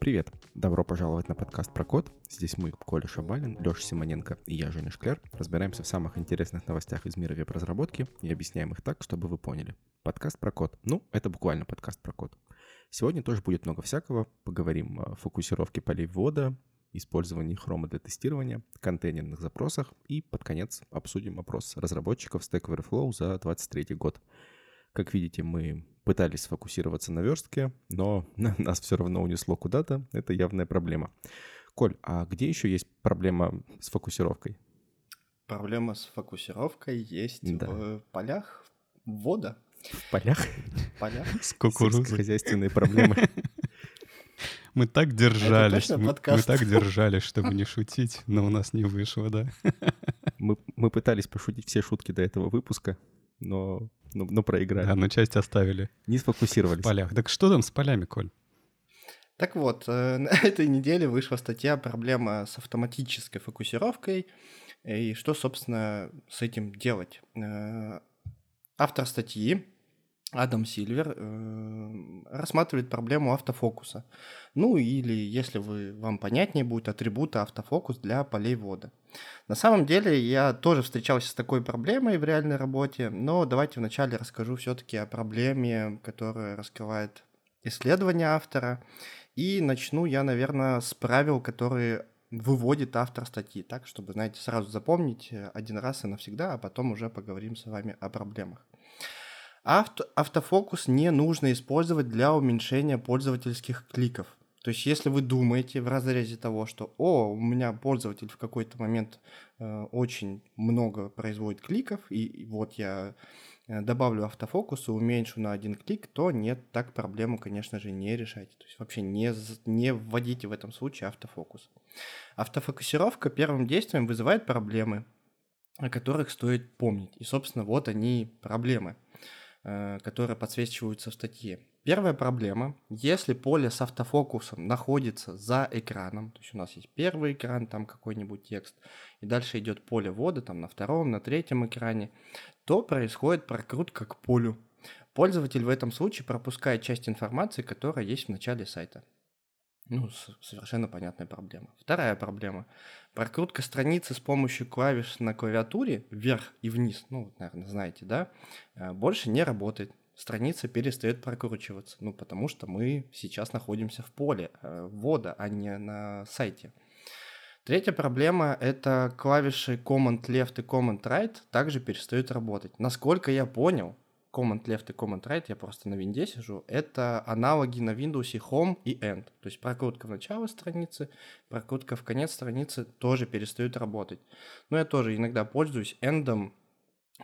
Привет! Добро пожаловать на подкаст про код. Здесь мы, Коля Шабалин, Леша Симоненко и я, Женя Шкляр, разбираемся в самых интересных новостях из мира веб-разработки и объясняем их так, чтобы вы поняли. Подкаст про код. Ну, это буквально подкаст про код. Сегодня тоже будет много всякого. Поговорим о фокусировке полей ввода, использовании хрома для тестирования, контейнерных запросах и под конец обсудим опрос разработчиков Stack Overflow за 2023 год. Как видите, мы пытались сфокусироваться на верстке, но нас все равно унесло куда-то. Это явная проблема. Коль, а где еще есть проблема с фокусировкой? Проблема с фокусировкой есть да. в полях ввода. В полях? В полях. С кукурузой. Хозяйственные проблемы. Мы так держались, мы, мы так держались, чтобы не шутить, но у нас не вышло, да. Мы, мы пытались пошутить все шутки до этого выпуска, но, но, но проиграли. Да, но часть оставили. Не сфокусировались. В полях. Так что там с полями, Коль? Так вот, э, на этой неделе вышла статья «Проблема с автоматической фокусировкой» и что, собственно, с этим делать. Э, автор статьи Адам Сильвер э, рассматривает проблему автофокуса. Ну или, если вы, вам понятнее будет, атрибута автофокус для полей ввода. На самом деле я тоже встречался с такой проблемой в реальной работе, но давайте вначале расскажу все-таки о проблеме, которая раскрывает исследование автора. И начну я, наверное, с правил, которые выводит автор статьи, так, чтобы, знаете, сразу запомнить один раз и навсегда, а потом уже поговорим с вами о проблемах. Авто, автофокус не нужно использовать для уменьшения пользовательских кликов. То есть, если вы думаете в разрезе того, что «О, у меня пользователь в какой-то момент э, очень много производит кликов, и, и вот я э, добавлю автофокус и уменьшу на один клик», то нет, так проблему, конечно же, не решайте. То есть, вообще не, не вводите в этом случае автофокус. Автофокусировка первым действием вызывает проблемы, о которых стоит помнить. И, собственно, вот они проблемы – которые подсвечиваются в статье. Первая проблема, если поле с автофокусом находится за экраном, то есть у нас есть первый экран, там какой-нибудь текст, и дальше идет поле ввода, там на втором, на третьем экране, то происходит прокрутка к полю. Пользователь в этом случае пропускает часть информации, которая есть в начале сайта. Ну, совершенно понятная проблема. Вторая проблема. Прокрутка страницы с помощью клавиш на клавиатуре вверх и вниз, ну, наверное, знаете, да, э, больше не работает. Страница перестает прокручиваться, ну, потому что мы сейчас находимся в поле э, ввода, а не на сайте. Третья проблема — это клавиши Command Left и Command Right также перестают работать. Насколько я понял, Command Left и Command Right, я просто на винде сижу, это аналоги на Windows Home и End. То есть прокрутка в начало страницы, прокрутка в конец страницы тоже перестают работать. Но я тоже иногда пользуюсь End,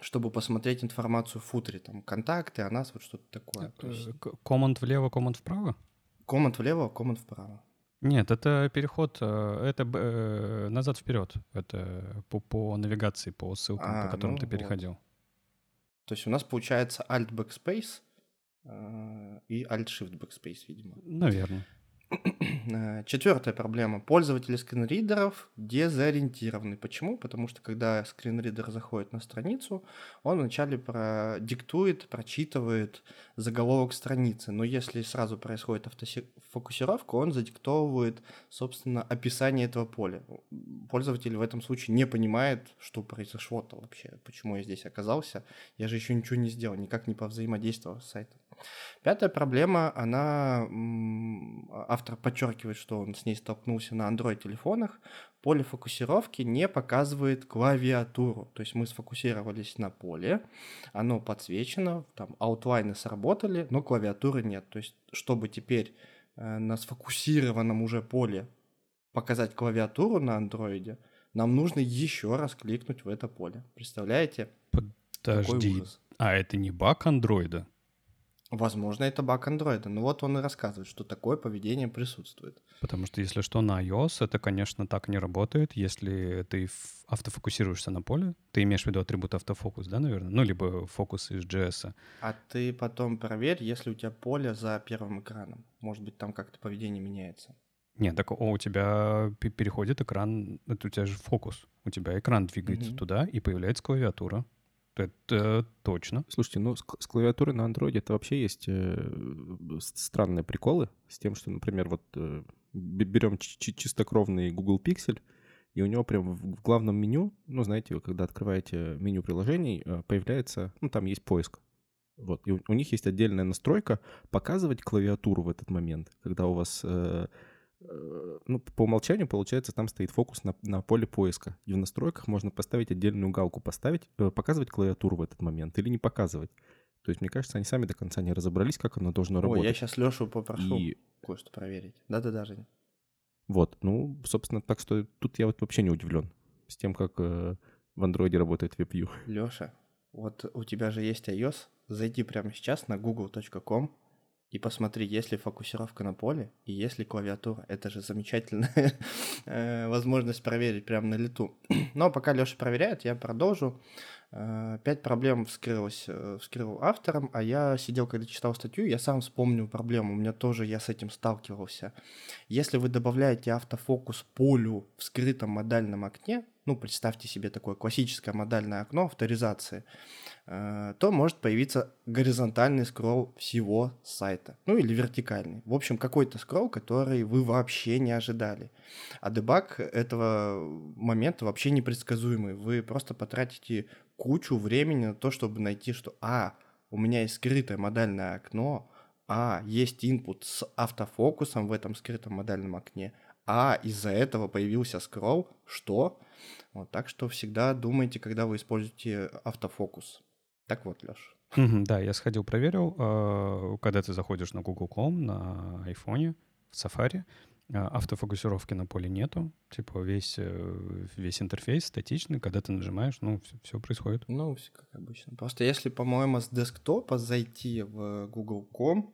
чтобы посмотреть информацию в футере, там, контакты, о нас, вот что-то такое. Есть... Command влево, Command вправо? Command влево, Command вправо. Нет, это переход, э, это э, назад вперед. Это по, по навигации, по ссылкам, а, по которым ну, ты переходил. Вот. То есть у нас получается Alt Backspace э, и Alt Shift Backspace, видимо. Наверное. Э, Четвертая проблема. Пользователи скринридеров дезориентированы. Почему? Потому что когда скринридер заходит на страницу, он вначале продиктует, прочитывает заголовок страницы. Но если сразу происходит автофокусировка, он задиктовывает, собственно, описание этого поля. Пользователь в этом случае не понимает, что произошло-то вообще, почему я здесь оказался. Я же еще ничего не сделал, никак не повзаимодействовал с сайтом. Пятая проблема, она, автор подчеркивает, что он с ней столкнулся на Android-телефонах, поле фокусировки не показывает клавиатуру. То есть мы сфокусировались на поле, оно подсвечено, там аутлайны сработали, но клавиатуры нет. То есть чтобы теперь э, на сфокусированном уже поле показать клавиатуру на андроиде, нам нужно еще раз кликнуть в это поле. Представляете? Подожди, а это не баг андроида? Возможно, это баг андроида. Но вот он и рассказывает, что такое поведение присутствует. Потому что, если что, на iOS это, конечно, так не работает. Если ты автофокусируешься на поле, ты имеешь в виду атрибут автофокус, да, наверное? Ну, либо фокус из JS. А ты потом проверь, если у тебя поле за первым экраном. Может быть, там как-то поведение меняется. Нет, так о, у тебя переходит экран, это у тебя же фокус. У тебя экран двигается mm-hmm. туда, и появляется клавиатура. Это точно. Слушайте, ну с, с клавиатуры на андроиде это вообще есть э, странные приколы с тем, что, например, вот э, берем чистокровный Google Pixel, и у него прям в главном меню, ну, знаете, когда открываете меню приложений, э, появляется, ну, там есть поиск. Вот, и у, у них есть отдельная настройка показывать клавиатуру в этот момент, когда у вас Э, ну, по умолчанию, получается, там стоит фокус на, на поле поиска. И в настройках можно поставить отдельную галку, поставить, э, показывать клавиатуру в этот момент или не показывать. То есть, мне кажется, они сами до конца не разобрались, как оно должно Ой, работать. я сейчас Лешу попрошу И- кое-что проверить. Да-да-да, Жень. Вот, ну, собственно, так что тут я вот вообще не удивлен с тем, как э, в андроиде работает WebView. Леша, вот у тебя же есть iOS. Зайди прямо сейчас на google.com и посмотри, есть ли фокусировка на поле и есть ли клавиатура. Это же замечательная э, возможность проверить прямо на лету. Но пока Леша проверяет, я продолжу. Э, Пять проблем вскрылось, э, вскрыл автором, а я сидел, когда читал статью, я сам вспомнил проблему. У меня тоже, я с этим сталкивался. Если вы добавляете автофокус полю в скрытом модальном окне, ну, представьте себе такое классическое модальное окно авторизации, э, то может появиться горизонтальный скролл всего сайта. Ну или вертикальный. В общем, какой-то скролл, который вы вообще не ожидали. А дебаг этого момента вообще непредсказуемый. Вы просто потратите кучу времени на то, чтобы найти, что «А, у меня есть скрытое модальное окно», а, есть input с автофокусом в этом скрытом модальном окне, а из-за этого появился скролл, что? Вот, так что всегда думайте, когда вы используете автофокус. Так вот, Леш. Да, я сходил, проверил. э, Когда ты заходишь на Google Chrome, на айфоне, в Safari, э, автофокусировки на поле нету. Типа весь, э, весь интерфейс статичный. Когда ты нажимаешь, ну, все, происходит. Ну, всё как обычно. Просто если, по-моему, с десктопа зайти в Google.com,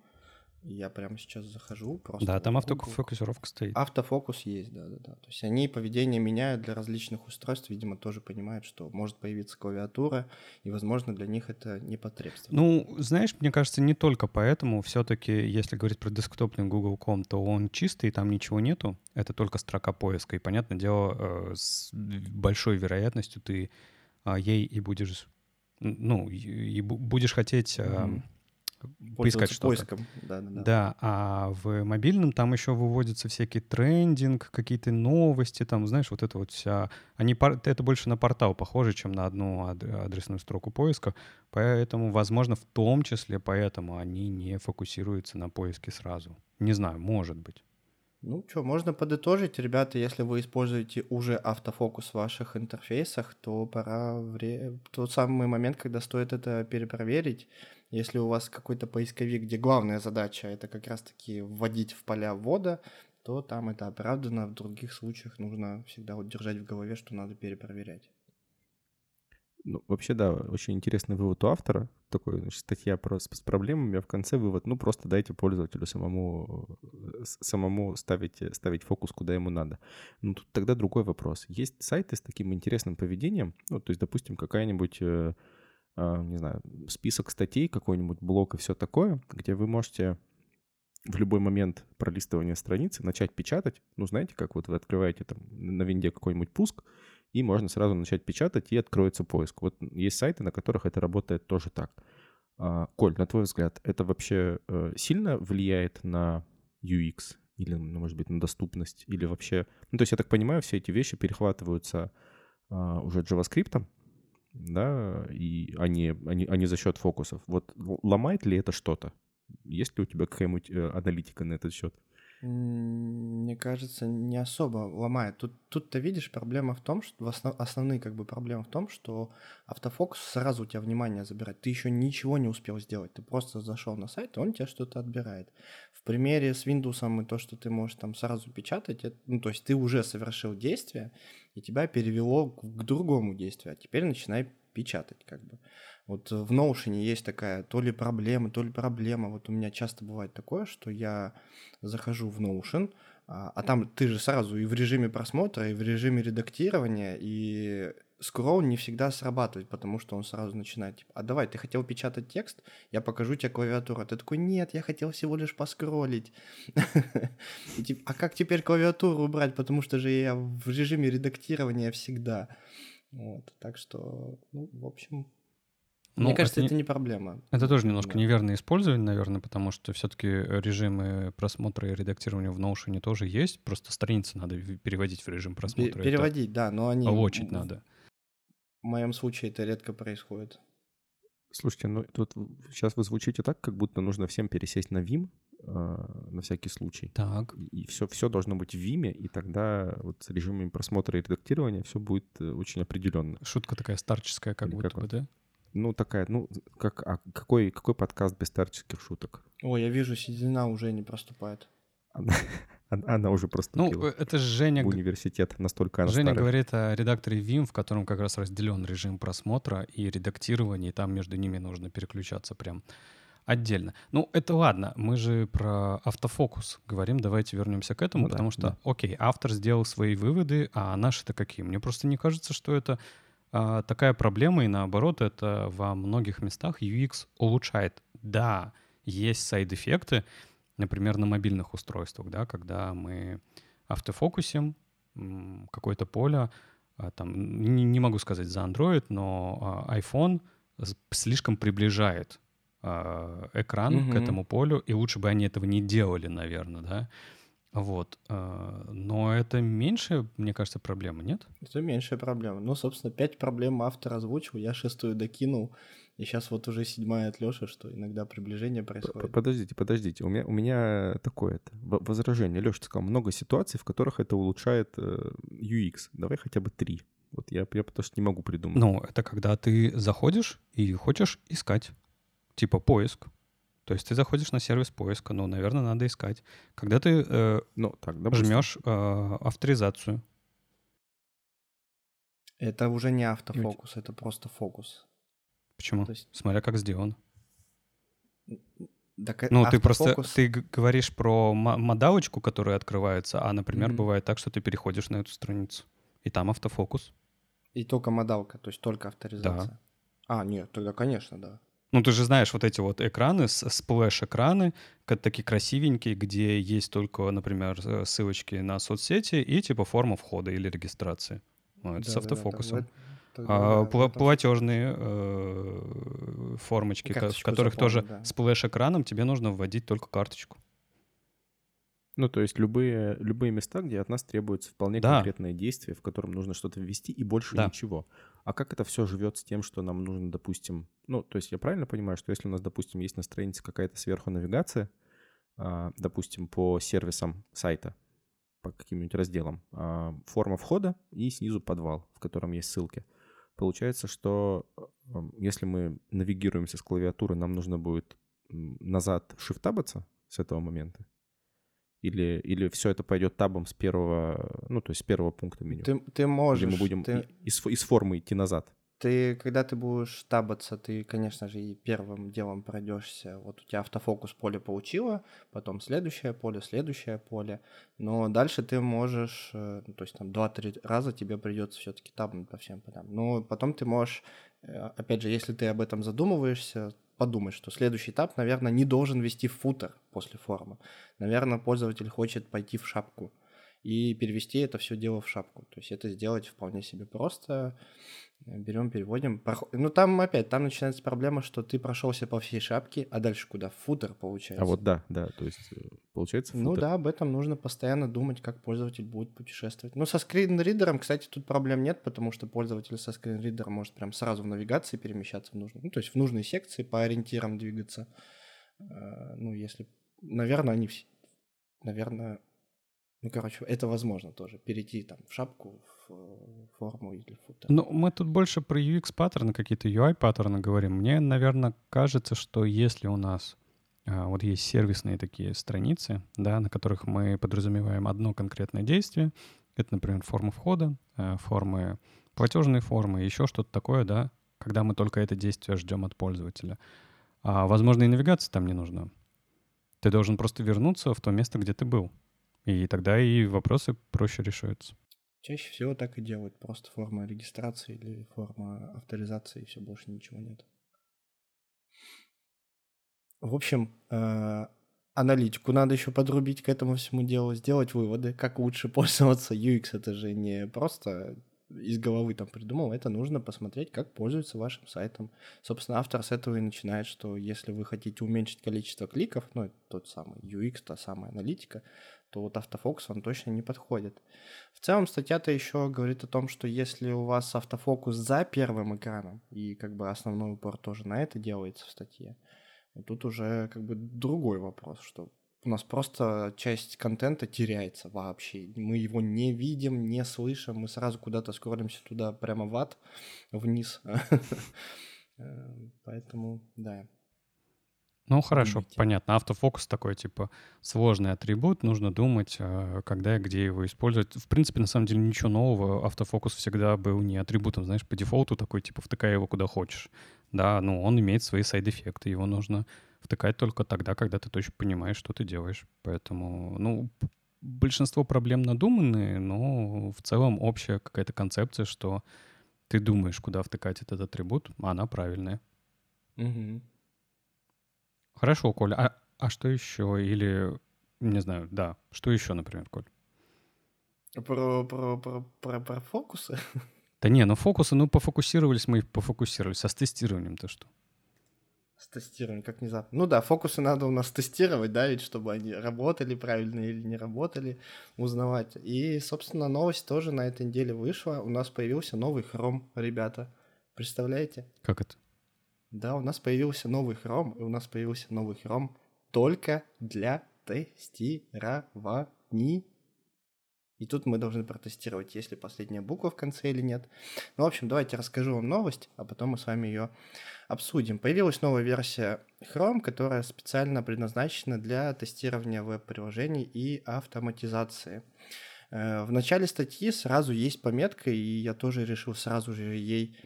я прямо сейчас захожу. Просто Да, там автофокусировка стоит. Автофокус есть, да-да-да. То есть они поведение меняют для различных устройств, видимо, тоже понимают, что может появиться клавиатура, и, возможно, для них это непотребство. Ну, знаешь, мне кажется, не только поэтому. Все-таки, если говорить про десктопный Google.com, то он чистый, там ничего нету. Это только строка поиска. И, понятное дело, э, с большой вероятностью ты а, ей и будешь, ну, и и бу- будешь хотеть Мгм. Поискать что-то. поиском. Да-да-да. Да, а в мобильном там еще выводится всякий трендинг, какие-то новости, там, знаешь, вот это вот вся... Они, это больше на портал похоже, чем на одну ад- адресную строку поиска, поэтому, возможно, в том числе поэтому они не фокусируются на поиске сразу. Не знаю, может быть. Ну что, можно подытожить, ребята, если вы используете уже автофокус в ваших интерфейсах, то пора вре... тот самый момент, когда стоит это перепроверить. Если у вас какой-то поисковик, где главная задача это как раз-таки вводить в поля ввода, то там это оправдано. В других случаях нужно всегда вот держать в голове, что надо перепроверять. Ну, вообще, да, очень интересный вывод у автора. Такой, значит, статья про, с, с проблемами, а в конце вывод, ну, просто дайте пользователю самому, э, самому ставить, э, ставить фокус, куда ему надо. Ну, тут тогда другой вопрос. Есть сайты с таким интересным поведением, ну, то есть, допустим, какая-нибудь, э, не знаю, список статей, какой-нибудь блог и все такое, где вы можете в любой момент пролистывания страницы начать печатать. Ну, знаете, как вот вы открываете там на винде какой-нибудь пуск, и можно сразу начать печатать, и откроется поиск. Вот есть сайты, на которых это работает тоже так. А, Коль, на твой взгляд, это вообще э, сильно влияет на UX или, ну, может быть, на доступность, или вообще... Ну, то есть, я так понимаю, все эти вещи перехватываются а, уже JavaScript, да, и они, они, они за счет фокусов. Вот ломает ли это что-то? Есть ли у тебя какая-нибудь э, аналитика на этот счет? Мне кажется, не особо ломает. Тут, тут-то видишь, проблема в том, что основ- основные как бы проблемы в том, что автофокус сразу у тебя внимание забирает. Ты еще ничего не успел сделать. Ты просто зашел на сайт, и он тебе что-то отбирает. В примере с Windows и то, что ты можешь там сразу печатать, это- ну, то есть ты уже совершил действие, и тебя перевело к, к другому действию, а теперь начинай печатать как бы. Вот в Notion есть такая то ли проблема, то ли проблема. Вот у меня часто бывает такое, что я захожу в Notion, а, а там ты же сразу и в режиме просмотра, и в режиме редактирования, и скролл не всегда срабатывает, потому что он сразу начинает, типа, а давай, ты хотел печатать текст, я покажу тебе клавиатуру. А Ты такой, нет, я хотел всего лишь поскроллить. А как теперь клавиатуру убрать, потому что же я в режиме редактирования всегда. Вот, так что, ну, в общем, Мне Ну, кажется, это это, не- не проблема. Это тоже немножко Да. неверное использование, наверное, потому что все-таки режимы просмотра и редактирования в Notion тоже есть, просто страницы надо переводить в режим просмотра. это Переводить, да, но они... В- надо. В моем случае это редко происходит. Слушайте, ну тут сейчас вы звучите так, как будто нужно всем пересесть на Vim а, на всякий случай. Так. И все, все должно быть в Vim, и тогда вот с режимами просмотра и редактирования все будет э, очень определенно. Шутка такая старческая, как Или будто как бы, он? да? Ну, такая, ну, как, а какой, какой подкаст без старческих шуток? Ой, я вижу, седина уже не проступает. Она, уже Ну, проступила э, это же Женя, в университет, настолько она Женя старая. говорит о редакторе Vim, в котором как раз разделен режим просмотра и редактирования, и там между ними нужно переключаться прям отдельно. Ну, это ладно, мы же про автофокус говорим, давайте вернемся к этому, Ну да, потому что, да. окей, автор сделал свои выводы, а наши-то какие? Мне просто не кажется, что это а, такая проблема, и наоборот, это во многих местах UX улучшает. Да, есть сайд-эффекты, например, на мобильных устройствах, да, когда мы автофокусим какое-то поле, а, там, не, не могу сказать за Android, но а, iPhone слишком приближает а, экран к Мгм. этому полю, и лучше бы они этого не делали, наверное, да. Вот. Но это меньшая, мне кажется, проблема, нет? Это меньшая проблема. Ну, собственно, пять проблем автор озвучил, я шестую докинул. И сейчас вот уже седьмая от Лёши, что иногда приближение происходит. Подождите, подождите. У меня, у меня такое это, в- возражение. Леша сказал, много ситуаций, в которых это улучшает э, UX. Давай хотя бы три. Вот я, я потому что не могу придумать. Ну, это когда ты заходишь и хочешь искать. Типа поиск. То есть ты заходишь на сервис поиска, ну, наверное, надо искать. Когда ты э, Ну, так, допустим. жмешь э, авторизацию, Это уже не автофокус, это просто фокус. Почему? То есть, Смотря как сделано. так, э, Ну, ты просто ты говоришь про мо- модалочку, которая открывается, а, например, Мгм. бывает так, что ты переходишь на эту страницу, и там автофокус. И только модалка, то есть только авторизация. А, нет, тогда, конечно, да. Ну, ты же знаешь вот эти вот экраны, с- splash-экраны, такие красивенькие, где есть только, например, э, ссылочки на соцсети и типа форма входа или регистрации. Ну, это с Да-да-да, автофокусом. тогда- тогда А, да, пла- в этом платежные э, формочки, в которых тоже да. splash-экраном тебе нужно вводить только карточку. Ну, то есть любые, любые места, где от нас требуется вполне Да. конкретное действие, в котором нужно что-то ввести, и больше Да. ничего. А как это все живет с тем, что нам нужно, допустим... Ну, то есть я правильно понимаю, что если у нас, допустим, есть на странице какая-то сверху навигация, а, допустим, по сервисам сайта, по каким-нибудь разделам, а, форма входа и снизу подвал, в котором есть ссылки. Получается, что э, если мы навигируемся с клавиатуры, нам нужно будет назад шифтабаться с этого момента? Или, или все это пойдет табом с первого, ну, то есть с первого пункта меню? Ты, ты Или можешь, мы будем ты, из, из формы идти назад? Ты, когда ты будешь табаться, ты, конечно же, и первым делом пройдешься. Вот у тебя автофокус поле получило, потом следующее поле, следующее поле. Но дальше ты можешь, э, ну, то есть там 2-3 раза тебе придется все-таки табнуть по всем полям. Но потом ты можешь, э, опять же, если ты об этом задумываешься, подумать, что следующий этап, наверное, не должен вести в футер после формы. Наверное, пользователь хочет пойти в шапку и перевести это все дело в шапку. То есть это сделать вполне себе просто. Берем, переводим. Ну там опять, там начинается проблема, что ты прошелся по всей шапке, а дальше куда? Футер получается. А вот да, да, то есть э, получается Ну футер. да, об этом нужно постоянно думать, как пользователь будет путешествовать. Ну, со скринридером, кстати, тут проблем нет, потому что пользователь со скринридером может прям сразу в навигации перемещаться в нужную, ну, то есть в нужной секции по ориентирам двигаться. Э, Ну, если, наверное, они все, наверное, ну, короче, это возможно тоже, перейти там в шапку, в э, форму или в футер. Ну, мы тут больше про UX-паттерны, какие-то UI-паттерны говорим. Мне, наверное, кажется, что если у нас а, вот есть сервисные такие страницы, да, на которых мы подразумеваем одно конкретное действие, это, например, форма входа, а, формы, платежные формы, еще что-то такое, да, когда мы только это действие ждем от пользователя. А, возможно, и навигация там не нужна. Ты должен просто вернуться в то место, где ты был. И тогда и вопросы проще решаются. Чаще всего так и делают, просто форма регистрации или форма авторизации, и все, больше ничего нет. В общем, э, аналитику надо еще подрубить к этому всему делу, сделать выводы, как лучше пользоваться. UX это же не просто из головы там придумал, это нужно посмотреть, как пользуются вашим сайтом. Собственно, автор с этого и начинает, что если вы хотите уменьшить количество кликов, ну, тот самый UX, та самая аналитика, то вот автофокус вам точно не подходит. В целом статья-то еще говорит о том, что если у вас автофокус за первым экраном, и как бы основной упор тоже на это делается в статье, тут уже как бы другой вопрос, что у нас просто часть контента теряется вообще. Мы его не видим, не слышим, мы сразу куда-то скроллимся туда прямо в ад, вниз. Э, поэтому, да. Ну, хорошо, понятно. Автофокус такой, типа, сложный атрибут, нужно думать, э, когда и где его использовать. В принципе, на самом деле, ничего нового. Автофокус всегда был не атрибутом, знаешь, по дефолту такой, типа, втыкай его куда хочешь. Да, ну, он имеет свои сайд-эффекты, его нужно втыкать только тогда, когда ты точно понимаешь, что ты делаешь. Поэтому, ну, большинство проблем надуманные, но в целом общая какая-то концепция, что ты думаешь, куда втыкать этот атрибут, а она правильная. Угу. Хорошо, Коля. А, а что еще? Или, не знаю, да, что еще, например, Коль? Про, про, про, про, про фокусы? Да не, ну фокусы, ну пофокусировались мы и пофокусировались. А с тестированием-то что? С тестированием, как внезапно. Ну да, фокусы надо у нас тестировать, да, ведь чтобы они работали правильно или не работали, узнавать. И, собственно, новость тоже на этой неделе вышла. У нас появился новый Chrome, ребята. Представляете? Как это? Да, у нас появился новый Chrome, и у нас появился новый Chrome только для тестирования и тут мы должны протестировать, есть ли последняя буква в конце или нет. Ну, в общем, давайте расскажу вам новость, а потом мы с вами ее обсудим. Появилась новая версия Chrome, которая специально предназначена для тестирования веб-приложений и автоматизации. Э, в начале статьи сразу есть пометка, и я тоже решил сразу же ей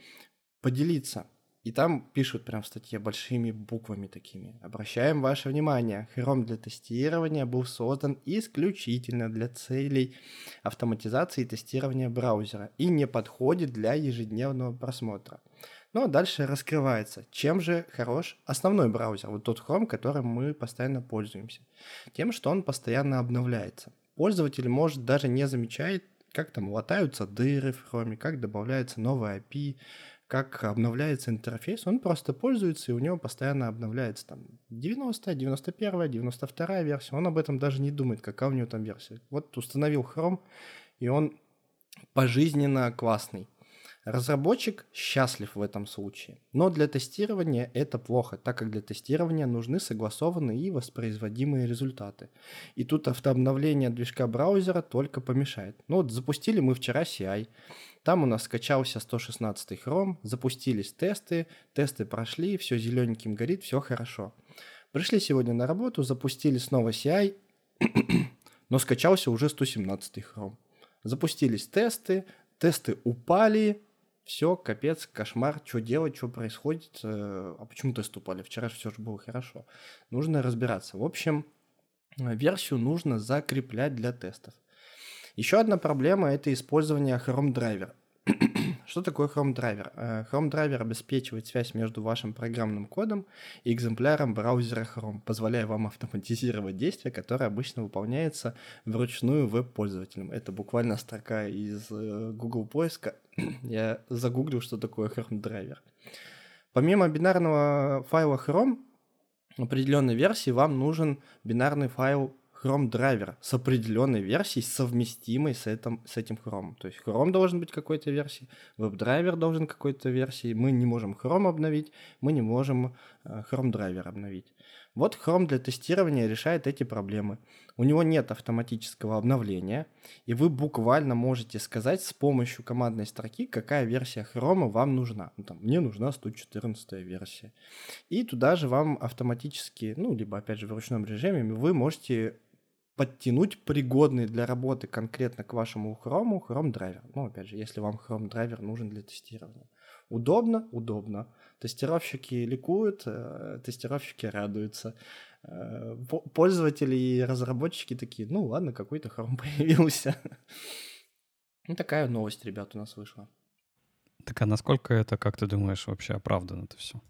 поделиться. И там пишут прям в статье большими буквами такими. Обращаем ваше внимание, Chrome для тестирования был создан исключительно для целей автоматизации и тестирования браузера и не подходит для ежедневного просмотра. Ну а дальше раскрывается, чем же хорош основной браузер, вот тот Chrome, которым мы постоянно пользуемся. Тем, что он постоянно обновляется. Пользователь может даже не замечать, как там латаются дыры в Chrome, как добавляется новая API, как обновляется интерфейс, он просто пользуется, и у него постоянно обновляется там 90, 91, 92 версия. Он об этом даже не думает, какая у него там версия. Вот установил Chrome, и он пожизненно классный. Разработчик счастлив в этом случае. Но для тестирования это плохо, так как для тестирования нужны согласованные и воспроизводимые результаты. И тут автообновление движка браузера только помешает. Ну вот запустили мы вчера CI, там у нас скачался 116 Chrome, запустились тесты, тесты прошли, все зелененьким горит, все хорошо. Пришли сегодня на работу, запустили снова CI, но скачался уже 117 Chrome. Запустились тесты, тесты упали, все, капец, кошмар, что делать, что происходит, э, а почему тесты упали, вчера все же было хорошо. Нужно разбираться. В общем, версию нужно закреплять для тестов. Еще одна проблема – это использование Chrome Driver. Что такое Chrome Driver? Э, Chrome Driver обеспечивает связь между вашим программным кодом и экземпляром браузера Chrome, позволяя вам автоматизировать действия, которые обычно выполняются вручную веб-пользователям. Это буквально строка из э, Google поиска. Я загуглил, что такое Chrome Driver. Помимо бинарного файла Chrome, определенной версии вам нужен бинарный файл Chrome драйвер с определенной версией, совместимой с, этим, с этим Chrome. То есть Chrome должен быть какой-то версии, веб-драйвер должен какой-то версии. Мы не можем Chrome обновить, мы не можем э, Chrome драйвер обновить. Вот Chrome для тестирования решает эти проблемы. У него нет автоматического обновления, и вы буквально можете сказать с помощью командной строки, какая версия Chrome вам нужна. Ну, там, мне нужна 114 версия. И туда же вам автоматически, ну, либо опять же в ручном режиме, вы можете подтянуть пригодный для работы конкретно к вашему Chrome Chrome драйвер. Ну, опять же, если вам Chrome драйвер нужен для тестирования. Удобно? Удобно. Тестировщики ликуют, э, тестировщики радуются. Э, пользователи и разработчики такие, ну ладно, какой-то Chrome появился. Ну, такая новость, ребят, у нас вышла. Так а насколько это, как ты думаешь, вообще оправдано это все?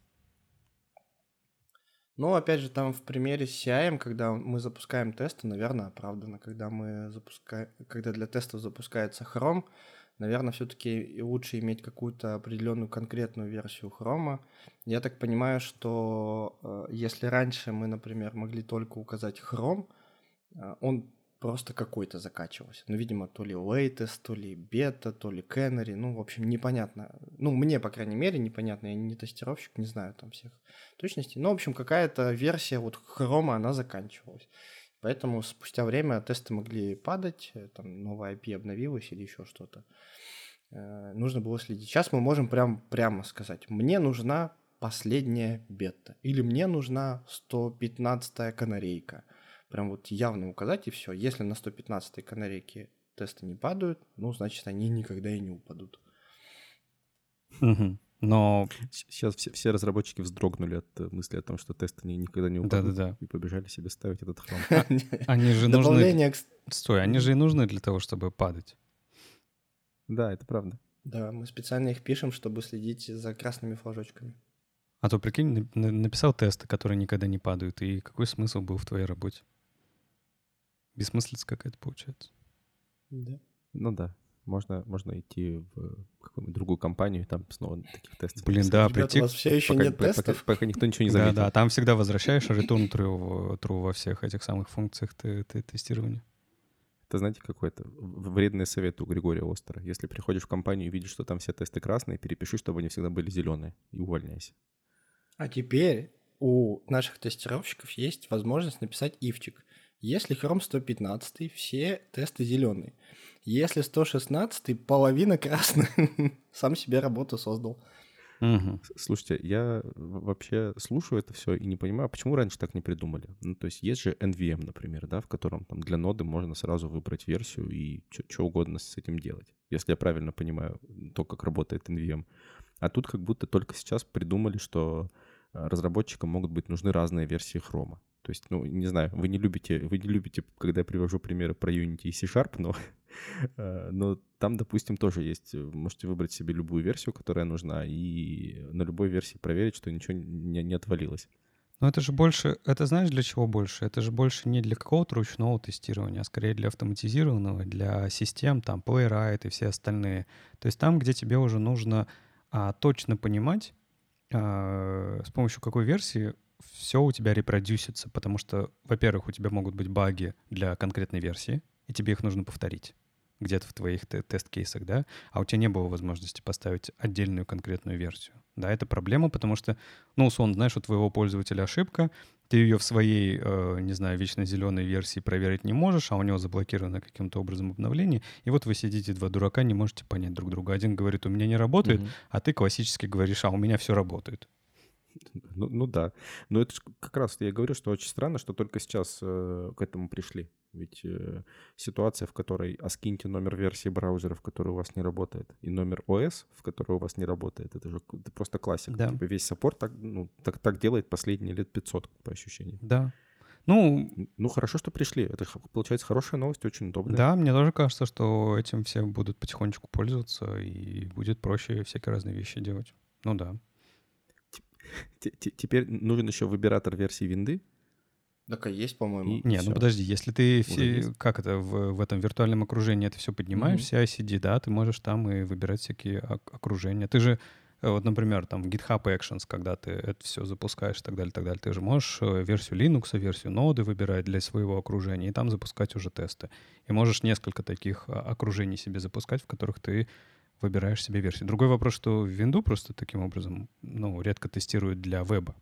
Ну, опять же, там в примере с CI, когда мы запускаем тесты, наверное, оправдано. Когда мы запускаем, когда для тестов запускается Chrome, наверное, все-таки лучше иметь какую-то определенную конкретную версию хрома. Я так понимаю, что э, если раньше мы, например, могли только указать хром, э, он просто какой-то закачивался. Ну, видимо, то ли latest, то ли бета, то ли canary, ну, в общем, непонятно. Ну, мне, по крайней мере, непонятно, я не тестировщик, не знаю там всех точностей. Но, в общем, какая-то версия вот хрома, она заканчивалась. Поэтому спустя время тесты могли падать, э, там новая IP обновилась или еще что-то. Э, нужно было следить. Сейчас мы можем прям, прямо сказать, мне нужна последняя бета, или мне нужна 115-я канарейка. Прям вот явно указать и все. Если на 115-й канарейке тесты не падают, ну, значит, они никогда и не упадут. Угу. Но сейчас все, все разработчики вздрогнули от э, мысли о том, что тесты никогда не упадут. Да-да-да. И побежали себе ставить этот хром. Они же нужны... Стой, они же и нужны для того, чтобы падать. Да, это правда. Да, мы специально их пишем, чтобы следить за красными флажочками. А то, прикинь, написал тесты, которые никогда не падают, и какой смысл был в твоей работе? Бессмыслица какая-то получается. Да. Ну да. Можно, можно идти в какую-нибудь другую компанию, и там снова таких тестов. Блин, да, Ребята, прийти... у вас все еще пока, нет пока, тестов? Пока, пока никто ничего не заметил. Да, да, там всегда возвращаешь return true, true во всех этих самых функциях ты, ты, тестирования. Это, знаете, какой-то вредный совет у Григория Остера. Если приходишь в компанию и видишь, что там все тесты красные, перепиши, чтобы они всегда были зеленые, и увольняйся. А теперь у наших тестировщиков есть возможность написать ивчик. Если Chrome 115, все тесты зеленые. Если 116, половина красная. Сам себе работу создал. Угу. Слушайте, я вообще слушаю это все и не понимаю, почему раньше так не придумали. Ну, то есть есть же NVM, например, да, в котором там для ноды можно сразу выбрать версию и что угодно с этим делать, если я правильно понимаю то, как работает NVM. А тут как будто только сейчас придумали, что а, разработчикам могут быть нужны разные версии хрома. То есть, ну, не знаю, вы не любите, вы не любите, когда я привожу примеры про Unity и C-Sharp, но, э, но там, допустим, тоже есть, можете выбрать себе любую версию, которая нужна, и на любой версии проверить, что ничего не, не отвалилось. Но это же больше, это знаешь для чего больше? Это же больше не для какого-то ручного тестирования, а скорее для автоматизированного, для систем, там, Playwright и все остальные. То есть там, где тебе уже нужно а, точно понимать, а, с помощью какой версии все у тебя репродюсится, потому что, во-первых, у тебя могут быть баги для конкретной версии, и тебе их нужно повторить где-то в твоих тест-кейсах, да, а у тебя не было возможности поставить отдельную конкретную версию. Да, это проблема, потому что, ну, условно, знаешь, у твоего пользователя ошибка, ты ее в своей, э, не знаю, вечно зеленой версии проверить не можешь, а у него заблокировано каким-то образом обновление, и вот вы сидите, два дурака, не можете понять друг друга. Один говорит, у меня не работает, mm-hmm. а ты классически говоришь, а у меня все работает. Ну, ну да. Но это как раз я говорю, что очень странно, что только сейчас э, к этому пришли. Ведь э, ситуация, в которой а скиньте номер версии браузера, в которой у вас не работает, и номер ОС, в которой у вас не работает, это же это просто классика. Да. Типа весь саппорт так, ну, так, так делает последние лет 500, по ощущениям. Да. Ну, ну, хорошо, что пришли. Это, получается, хорошая новость, очень удобная. Да, мне тоже кажется, что этим все будут потихонечку пользоваться, и будет проще всякие разные вещи делать. Ну да. Теперь нужен еще выбиратор версии винды. Так и есть, по-моему. Не, ну подожди, если ты все, как это в, в этом виртуальном окружении это все поднимаешь, mm-hmm. CI-CD, да, ты можешь там и выбирать всякие окружения. Ты же, э, вот, например, там в GitHub Actions, когда ты это все запускаешь и так далее, так далее, ты же можешь э, версию Linux, версию ноды выбирать для своего окружения и там запускать уже тесты. И можешь несколько таких а, окружений себе запускать, в которых ты выбираешь себе версию. Другой вопрос, что винду просто таким образом, ну, редко тестируют для веба.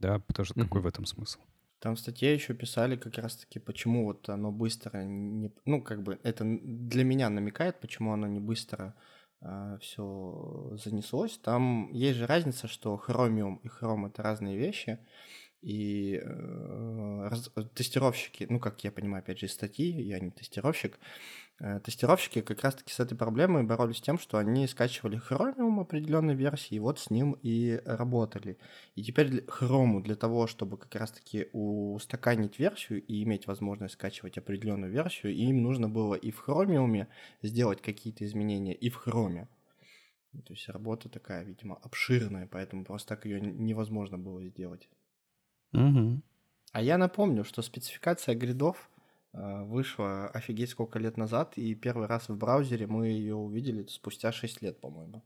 Да, потому что uh-huh. какой в этом смысл? Там в статье еще писали как раз-таки, почему вот оно быстро не... Ну, как бы это для меня намекает, почему оно не быстро э, а, все занеслось. Там есть же разница, что Chromium и Chrome — это разные вещи. И э, раз, тестировщики, ну, как я понимаю, опять же, из статьи, я не тестировщик, Э, тестировщики как раз-таки с этой проблемой боролись тем, что они скачивали Chromium определенной версии, и вот с ним и работали. И теперь Chrome для того, чтобы как раз-таки устаканить версию и иметь возможность скачивать определенную версию, им нужно было и в Chromium сделать какие-то изменения, и в Chrome. То есть работа такая, видимо, обширная, поэтому просто так ее невозможно было сделать. Угу. А я напомню, что спецификация гридов э, вышла офигеть сколько лет назад, и первый раз в браузере мы ее увидели спустя 6 лет, по-моему.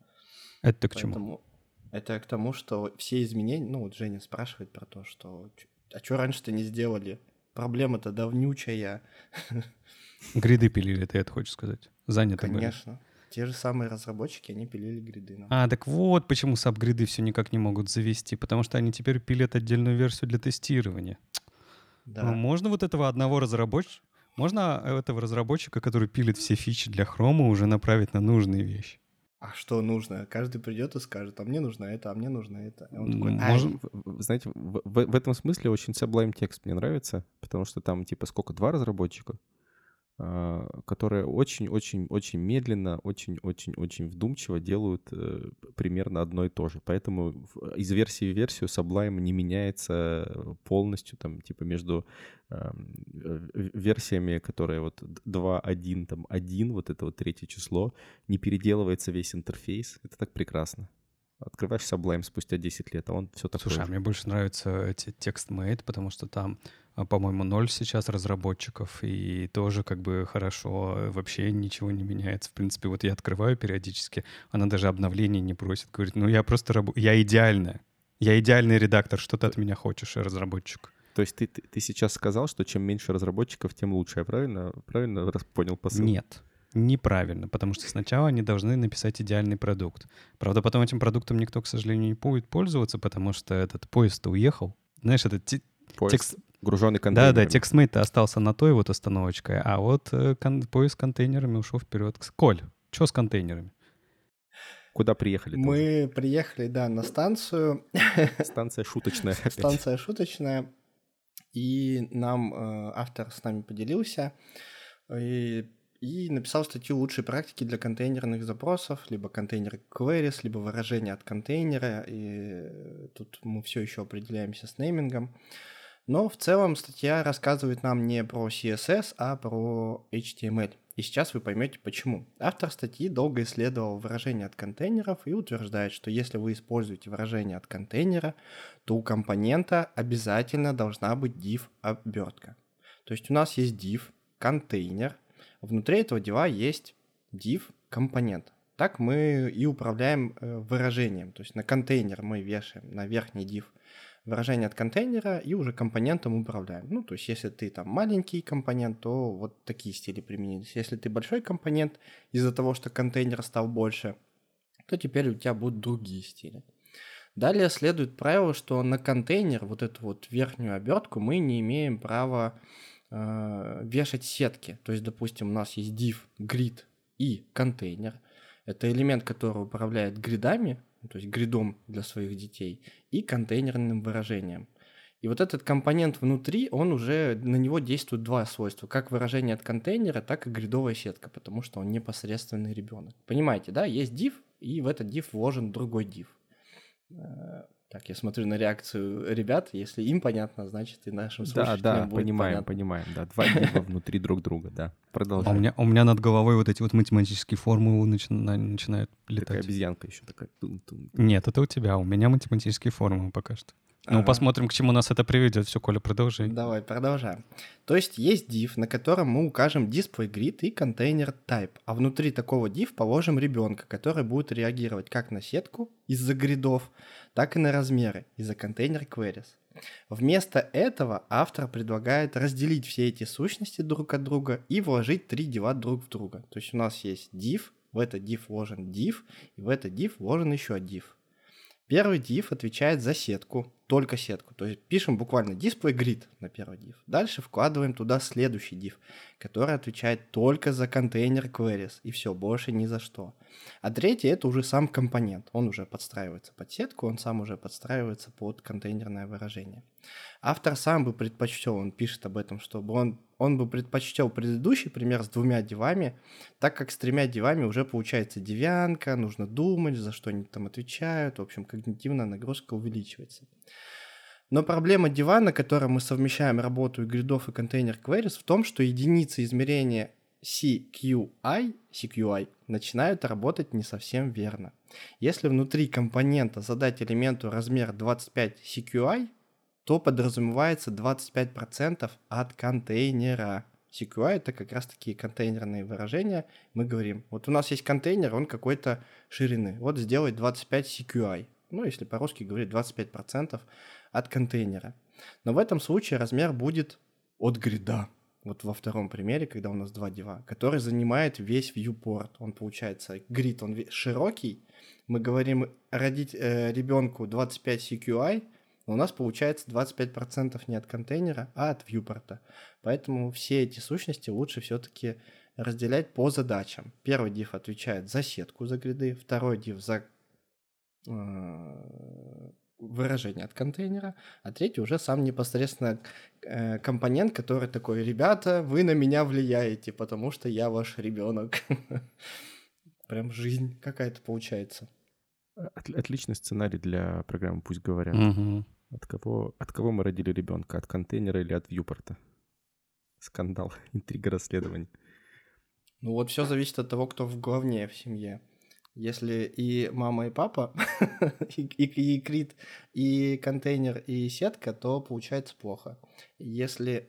Это к чему? Это к тому, что все изменения, ну вот Женя спрашивает про то, что а что раньше-то не сделали? Проблема-то давнючая. Гриды пилили, ты это хочешь сказать? Заняты Конечно. Были. Те же самые разработчики, они пилили гриды. Нам. А, так вот почему саб-гриды все никак не могут завести, потому что они теперь пилят отдельную версию для тестирования. Да. Ну, можно вот этого одного разработчика, можно этого разработчика, который пилит все фичи для хрома, уже направить на нужные вещи? А что нужно? Каждый придет и скажет, а мне нужно это, а мне нужно это. А он такой, Можно, знаете, в, в, в этом смысле очень Sublime текст мне нравится, потому что там типа сколько, два разработчика? А, которые очень-очень-очень медленно, очень-очень-очень вдумчиво делают э, примерно одно и то же. Поэтому из версии в версию Sublime не меняется полностью, там, типа, между э, версиями, которые вот 2.1, там, 1, вот это вот третье число, не переделывается весь интерфейс. Это так прекрасно. Открываешь Sublime спустя 10 лет, а он все такое Слушай, а мне больше нравится эти TextMate, потому что там а, по-моему, ноль сейчас разработчиков, и тоже как бы хорошо, вообще ничего не меняется. В принципе, вот я открываю периодически, она даже обновлений не просит, говорит, ну я просто раб... я идеальная, я идеальный редактор, что ты от меня хочешь, разработчик? То есть ты, ты, ты сейчас сказал, что чем меньше разработчиков, тем лучше, я правильно, правильно понял посыл? Нет, неправильно, потому что сначала они должны написать идеальный продукт. Правда, потом этим продуктом никто, к сожалению, не будет пользоваться, потому что этот поезд уехал. Знаешь, этот поезд. текст, груженный контейнерами. Да-да, TextMate остался на той вот остановочкой, а вот э, кон- поезд с контейнерами ушел вперед. Коль, что с контейнерами? Куда приехали? Мы тоже? приехали, да, на станцию. Станция шуточная. Опять. Станция шуточная. И нам э, автор с нами поделился и, и написал статью лучшей практики для контейнерных запросов, либо контейнер queries, либо выражение от контейнера. И тут мы все еще определяемся с неймингом. Но в целом статья рассказывает нам не про CSS, а про HTML. И сейчас вы поймете почему. Автор статьи долго исследовал выражения от контейнеров и утверждает, что если вы используете выражение от контейнера, то у компонента обязательно должна быть div обертка. То есть у нас есть div контейнер, внутри этого дива есть div компонент. Так мы и управляем э, выражением. То есть на контейнер мы вешаем на верхний div выражение от контейнера и уже компонентом управляем. Ну, то есть, если ты там маленький компонент, то вот такие стили применились. Если ты большой компонент, из-за того, что контейнер стал больше, то теперь у тебя будут другие стили. Далее следует правило, что на контейнер, вот эту вот верхнюю обертку, мы не имеем права вешать сетки. То есть, допустим, у нас есть div, grid и контейнер. Это элемент, который управляет гридами, ну, то есть гридом для своих детей, и контейнерным выражением. И вот этот компонент внутри, он уже, на него действуют два свойства. Как выражение от контейнера, так и гридовая сетка, потому что он непосредственный ребенок. Понимаете, да? Есть div, и в этот div вложен другой div. Так, я смотрю на реакцию ребят. Если им понятно, значит и нашим слушателям Да, да, будет понимаем, понятно. понимаем. Да, два дива внутри друг друга, да. Продолжаем. А у меня, у меня над головой вот эти вот математические формулы начина, начинают летать. Такая обезьянка еще такая. Нет, это у тебя. У меня математические формулы пока что. Ну, ага. посмотрим, к чему нас это приведет. Все, Коля, продолжай. Давай, продолжаем. То есть есть div, на котором мы укажем display grid и контейнер type, а внутри такого div положим ребенка, который будет реагировать как на сетку из-за гридов, так и на размеры из-за контейнер queries. Вместо этого автор предлагает разделить все эти сущности друг от друга и вложить три дива друг в друга. То есть у нас есть div, в этот div вложен div, и в этот div вложен еще div. Первый div отвечает за сетку, только сетку. То есть пишем буквально display grid на первый div. Дальше вкладываем туда следующий div, который отвечает только за контейнер queries. И все, больше ни за что. А третий это уже сам компонент. Он уже подстраивается под сетку, он сам уже подстраивается под контейнерное выражение. Автор сам бы предпочтел, он пишет об этом, чтобы он, он бы предпочтел предыдущий пример с двумя дивами, так как с тремя дивами уже получается девянка, нужно думать, за что они там отвечают, в общем, когнитивная нагрузка увеличивается. Но проблема дивана, на котором мы совмещаем работу и гридов и контейнер queries, в том, что единицы измерения CQI, CQI начинают работать не совсем верно. Если внутри компонента задать элементу размер 25 CQI, то подразумевается 25% от контейнера. CQI — это как раз-таки контейнерные выражения. Мы говорим, вот у нас есть контейнер, он какой-то ширины. Вот сделай 25 CQI. Ну, если по-русски говорить, 25% от контейнера. Но в этом случае размер будет от грида. Вот во втором примере, когда у нас два дива, который занимает весь viewport. Он получается, грид, он широкий. Мы говорим родить э, ребенку 25 CQI, но у нас получается 25% не от контейнера, а от вьюпорта. Поэтому все эти сущности лучше все-таки разделять по задачам. Первый div отвечает за сетку, за гриды, второй div за э, выражение от контейнера, а третий уже сам непосредственно э, компонент, который такой, ребята, вы на меня влияете, потому что я ваш ребенок. Прям жизнь какая-то получается. От, отличный сценарий для программы «Пусть говорят». Угу. От, кого, от кого мы родили ребенка? От контейнера или от вьюпорта? Скандал, интрига расследования. Ну вот все зависит от того, кто в главне в семье. Если и мама, и папа, и, и, и крит, и контейнер, и сетка, то получается плохо. Если...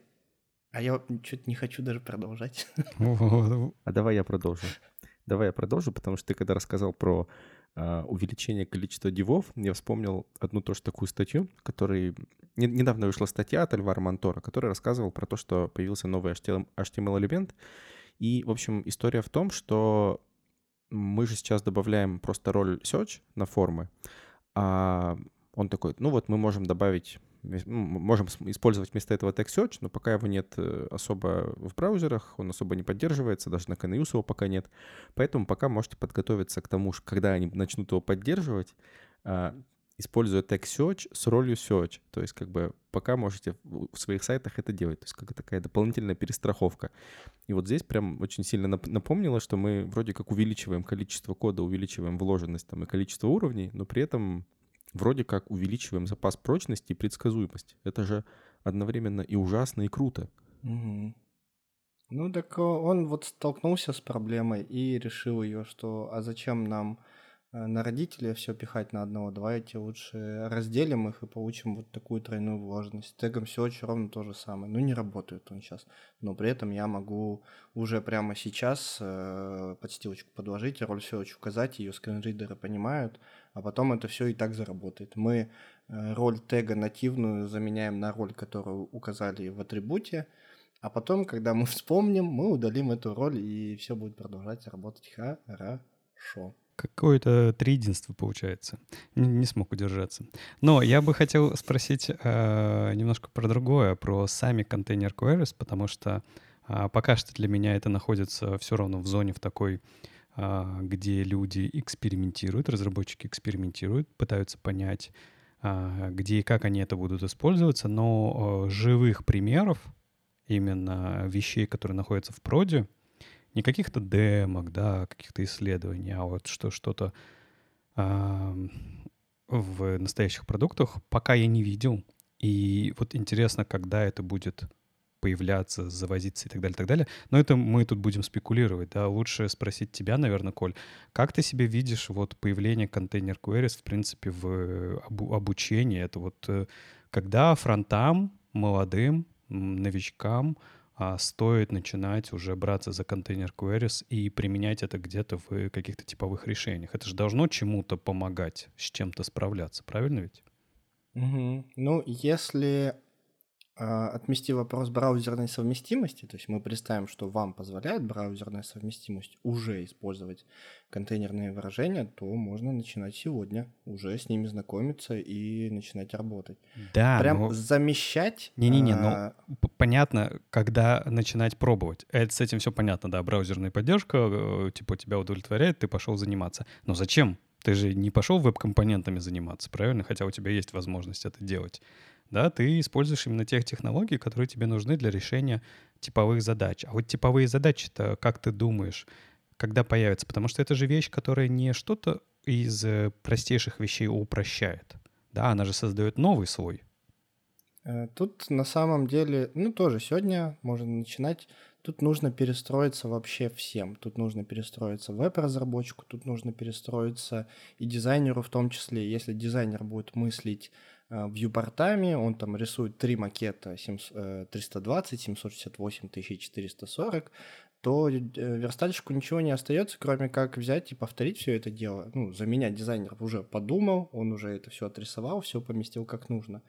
А я что-то не хочу даже продолжать. А давай я продолжу. Давай я продолжу, потому что ты когда рассказал про э, увеличение количества дивов, я вспомнил одну тоже такую статью, которой... Недавно вышла статья от Альвара Монтора, который рассказывал про то, что появился новый HTML-элемент. И, в общем, история в том, что мы же сейчас добавляем просто роль search на формы, а он такой, ну вот мы можем добавить, можем использовать вместо этого text но пока его нет э, особо в браузерах, он особо не поддерживается, даже на KNUS его пока нет. Поэтому пока можете подготовиться к тому, что когда они начнут его поддерживать, а, используя search с ролью search. То есть как бы пока можете в своих сайтах это делать. То есть как такая дополнительная перестраховка. И вот здесь прям очень сильно напомнило, что мы вроде как увеличиваем количество кода, увеличиваем вложенность там и количество уровней, но при этом вроде как увеличиваем запас прочности и предсказуемости. Это же одновременно и ужасно, и круто. Угу. Ну так он вот столкнулся с проблемой и решил ее, что а зачем нам Э, на родителей все пихать на одного. Давайте лучше разделим их и получим вот такую тройную вложенность. тегом все очень ровно то же самое. Ну, не работает он сейчас. Но при этом я могу уже прямо сейчас э, подстилочку подложить, роль все очень указать, ее скринридеры понимают, а потом это все и так заработает. Мы э, роль тега нативную заменяем на роль, которую указали в атрибуте, а потом, когда мы вспомним, мы удалим эту роль, и все будет продолжать работать хорошо. Какое-то триединство получается. Не, не смог удержаться. Но я бы хотел спросить э, немножко про другое, про сами контейнер queries, потому что э, пока что для меня это находится все равно в зоне в такой, где люди экспериментируют, разработчики экспериментируют, пытаются понять, э, где и как они это будут использоваться, но э, живых примеров, именно вещей, которые находятся в проде, не каких-то демок, да, каких-то исследований, а вот что, что-то в настоящих продуктах пока я не видел. И вот интересно, когда это будет появляться, завозиться и так далее, так далее. Но это мы тут будем спекулировать, да. Лучше спросить тебя, наверное, Коль, как ты себе видишь вот появление контейнер queries, в принципе, в обу- обучении? Это вот э, когда фронтам, молодым, новичкам а стоит начинать уже браться за контейнер queries и применять это где-то в каких-то типовых решениях. Это же должно чему-то помогать, с чем-то справляться, правильно ведь? Угу. Ну, если отмести вопрос браузерной совместимости, то есть мы представим, что вам позволяет браузерная совместимость уже использовать контейнерные выражения, то можно начинать сегодня, уже с ними знакомиться и начинать работать. Да, Прям но... замещать... Не-не-не, а... ну понятно, когда начинать пробовать. Это с этим все понятно, да, браузерная поддержка, э, типа тебя удовлетворяет, ты пошел заниматься. Но зачем? Ты же не пошел веб-компонентами заниматься, правильно? Хотя у тебя есть возможность это делать да, ты используешь именно тех технологий, которые тебе нужны для решения типовых задач. А вот типовые задачи-то, как ты думаешь, когда появятся? Потому что это же вещь, которая не что-то из э, простейших вещей упрощает. Да, она же создает новый слой. Э, тут на самом деле, ну тоже сегодня можно начинать. Тут нужно перестроиться вообще всем. Тут нужно перестроиться веб-разработчику, тут нужно перестроиться и дизайнеру в том числе. Если дизайнер будет мыслить вьюпортами, он там рисует три макета 320, 768, 1440, то э, верстальщику ничего не остается, кроме как взять и повторить все это дело. Ну, за меня дизайнер уже подумал, он уже это все отрисовал, все поместил как нужно.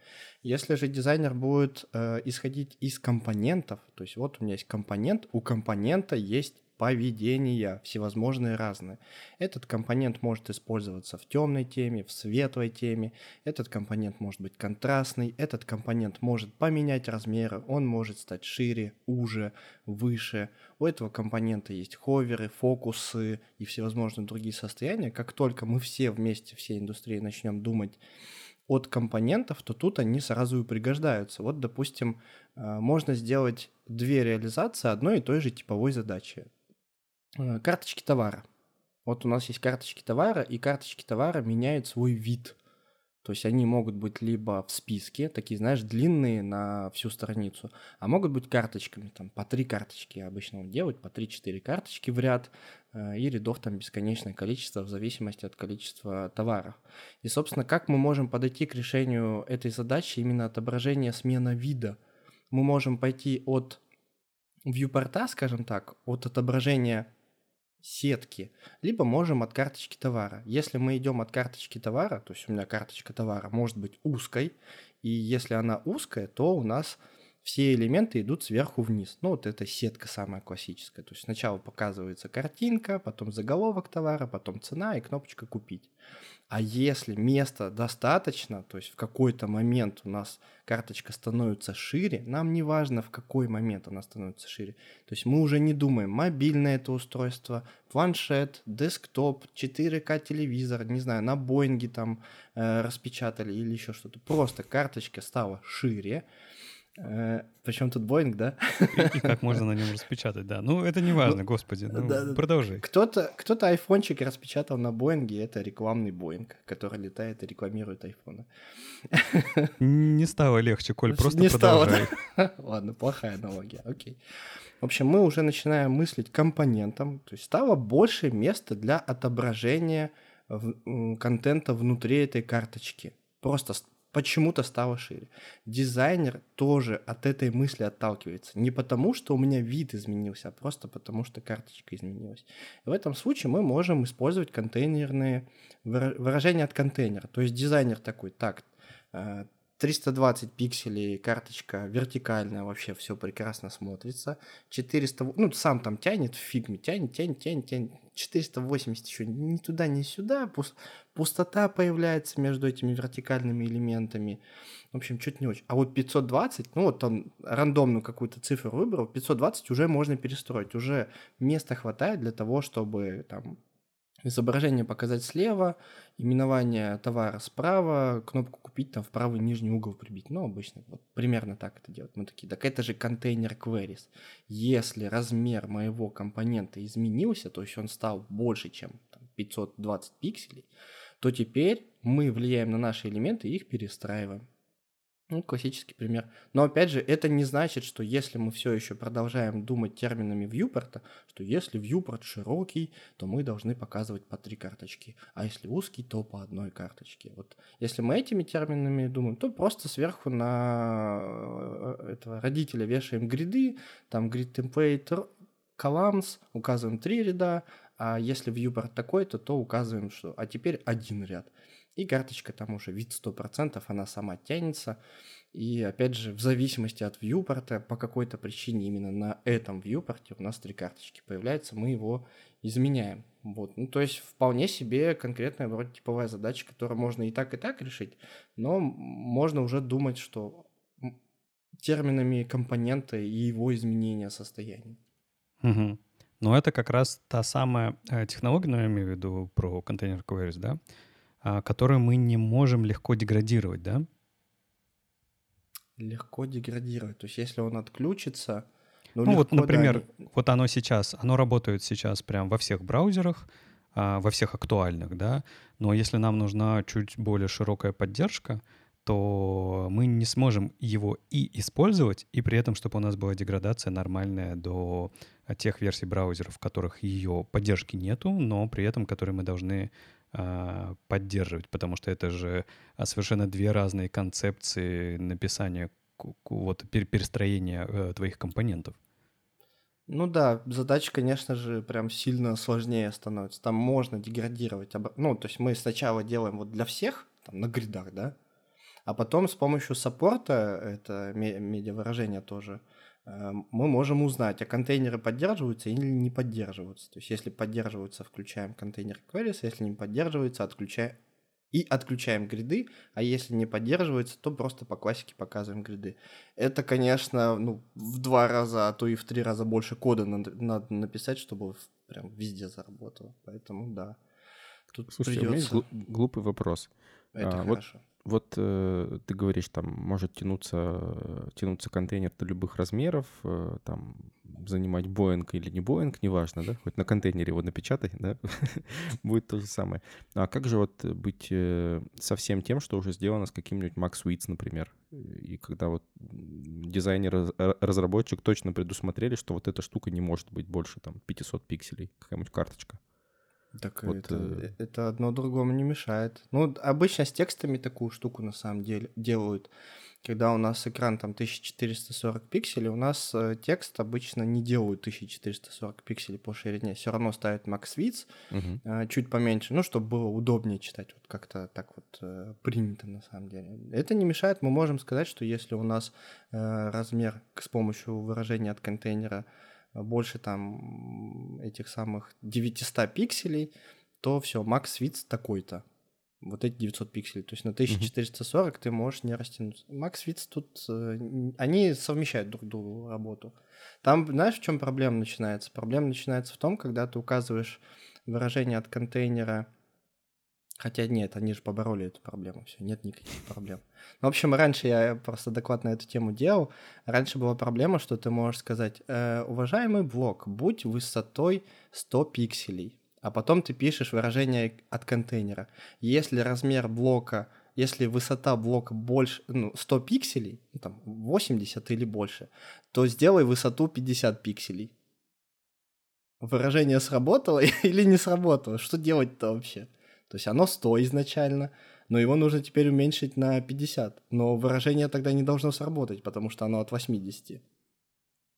Если же дизайнер будет э, исходить из компонентов, то есть вот у меня есть компонент, у компонента есть поведения, всевозможные разные. Этот компонент может использоваться в темной теме, в светлой теме, этот компонент может быть контрастный, этот компонент может поменять размеры, он может стать шире, уже, выше. У этого компонента есть ховеры, фокусы и всевозможные другие состояния. Как только мы все вместе, всей индустрии начнем думать от компонентов, то тут они сразу и пригождаются. Вот, допустим, э, можно сделать две реализации одной и той же типовой задачи. Э, карточки товара. Вот у нас есть карточки товара, и карточки товара меняют свой вид. То есть они могут быть либо в списке, такие, знаешь, длинные на всю страницу, а могут быть карточками, там по три карточки обычно делать, по 3-4 карточки в ряд, э, и рядов там бесконечное количество в зависимости от количества товаров. И, собственно, как мы можем подойти к решению этой задачи именно отображения смена вида? Мы можем пойти от вьюпорта, скажем так, от отображения сетки, либо можем от карточки товара. Если мы идем от карточки товара, то есть у меня карточка товара может быть узкой, и если она узкая, то у нас все элементы идут сверху вниз. Ну, вот это сетка самая классическая. То есть сначала показывается картинка, потом заголовок товара, потом цена и кнопочка «Купить». А если места достаточно, то есть в какой-то момент у нас карточка становится шире, нам не важно, в какой момент она становится шире. То есть мы уже не думаем, мобильное это устройство, планшет, десктоп, 4К телевизор, не знаю, на Боинге там э, распечатали или еще что-то. Просто карточка стала шире, Причем тут Боинг, да? И, и как можно на нем распечатать, да. Ну, это не важно, ну, господи. Ну, да, продолжай. Кто-то кто айфончик распечатал на Боинге, это рекламный Боинг, который летает и рекламирует айфоны. Не стало легче, Коль, просто не продолжай. Стало, да? Ладно, плохая аналогия, окей. В общем, мы уже начинаем мыслить компонентом, то есть стало больше места для отображения контента внутри этой карточки. Просто почему-то стало шире. Дизайнер тоже от этой мысли отталкивается. Не потому, что у меня вид изменился, а просто потому, что карточка изменилась. И в этом случае мы можем использовать контейнерные выражения от контейнера. То есть дизайнер такой, так, 320 пикселей, карточка вертикальная, вообще все прекрасно смотрится. 400, ну, сам там тянет фигме, тянет, тянет, тянет, тянет. 480 еще ни туда, ни сюда. Пустота появляется между этими вертикальными элементами. В общем, чуть не очень. А вот 520, ну вот он рандомную какую-то цифру выбрал, 520 уже можно перестроить. Уже места хватает для того, чтобы там изображение показать слева, именование товара справа, кнопку купить там в правый нижний угол прибить. Ну, обычно вот примерно так это делать. Мы такие, так это же контейнер queries. Если размер моего компонента изменился, то есть он стал больше, чем там, 520 пикселей, то теперь мы влияем на наши элементы и их перестраиваем. Ну, классический пример. Но опять же, это не значит, что если мы все еще продолжаем думать терминами вьюпорта, что если вьюпорт широкий, то мы должны показывать по три карточки, а если узкий, то по одной карточке. Вот если мы этими терминами думаем, то просто сверху на э, этого родителя вешаем гриды, там grid template columns, указываем три ряда, а если вьюпорт такой-то, то указываем, что а теперь один ряд. И карточка там уже вид 100%, она сама тянется. И опять же, в зависимости от вьюпорта, по какой-то причине именно на этом вьюпорте у нас три карточки появляются, мы его изменяем. Вот. Ну, то есть вполне себе конкретная вроде типовая задача, которую можно и так, и так решить, но можно уже думать, что терминами компонента и его изменения состояния. Угу. Но это как раз та самая э, технология, но ну, я имею в виду про контейнер queries, да, а, которую мы не можем легко деградировать, да? Легко деградировать. То есть если он отключится... Ну, ну вот, например, да, вот оно сейчас, оно работает сейчас прям во всех браузерах, а, во всех актуальных, да, но если нам нужна чуть более широкая поддержка, то мы не сможем его и использовать, и при этом, чтобы у нас была деградация нормальная до тех версий браузеров, в которых ее поддержки нету, но при этом, которые мы должны а, поддерживать, потому что это же а, совершенно две разные концепции написания, вот перестроения э, твоих компонентов. Ну да, задача, конечно же, прям сильно сложнее становится. Там можно деградировать. Ну, то есть мы сначала делаем вот для всех, там, на гридах, да, а потом с помощью саппорта, это медиавыражение тоже, э, мы можем узнать, а контейнеры поддерживаются или не поддерживаются. То есть если поддерживаются, включаем контейнер queries, если не поддерживаются, отключаем и отключаем гриды, а если не поддерживается, то просто по классике показываем гриды. Это, конечно, ну, в два раза, а то и в три раза больше кода надо, надо написать, чтобы прям везде заработало. Поэтому да. Тут Слушайте, придется... у меня есть глупый вопрос. Это а, хорошо. Вот вот э, ты говоришь, там может тянуться, тянуться контейнер до любых размеров, э, там занимать Боинг или не Боинг, неважно, да, хоть на контейнере его напечатай, да, будет то же самое. А как же вот быть э, со всем тем, что уже сделано с каким-нибудь Max Suites, например, и когда вот дизайнер, разработчик точно предусмотрели, что вот эта штука не может быть больше там 500 пикселей, какая-нибудь карточка. Так вот, это, э... это одно другому не мешает. Ну, обычно с текстами такую штуку на самом деле делают. Когда у нас экран там 1440 пикселей, у нас э, текст обычно не делают 1440 пикселей по ширине. Все равно ставят max width угу. э, чуть поменьше, ну, чтобы было удобнее читать. Вот как-то так вот э, принято на самом деле. Это не мешает. Мы можем сказать, что если у нас э, размер с помощью выражения от контейнера больше там этих самых 900 пикселей, то все, макс width такой-то. Вот эти 900 пикселей. То есть на 1440 mm-hmm. ты можешь не растянуться. Макс width тут... Э, они совмещают друг другу работу. Там, знаешь, в чем проблема начинается? Проблема начинается в том, когда ты указываешь выражение от контейнера Хотя нет, они же побороли эту проблему, все, нет никаких проблем. Ну, в общем, раньше я просто на эту тему делал. Раньше была проблема, что ты можешь сказать, э, уважаемый блок, будь высотой 100 пикселей, а потом ты пишешь выражение от контейнера. Если размер блока, если высота блока больше, ну, 100 пикселей, ну, там, 80 или больше, то сделай высоту 50 пикселей. Выражение сработало или не сработало? Что делать-то вообще? То есть оно 100 изначально, но его нужно теперь уменьшить на 50. Но выражение тогда не должно сработать, потому что оно от 80.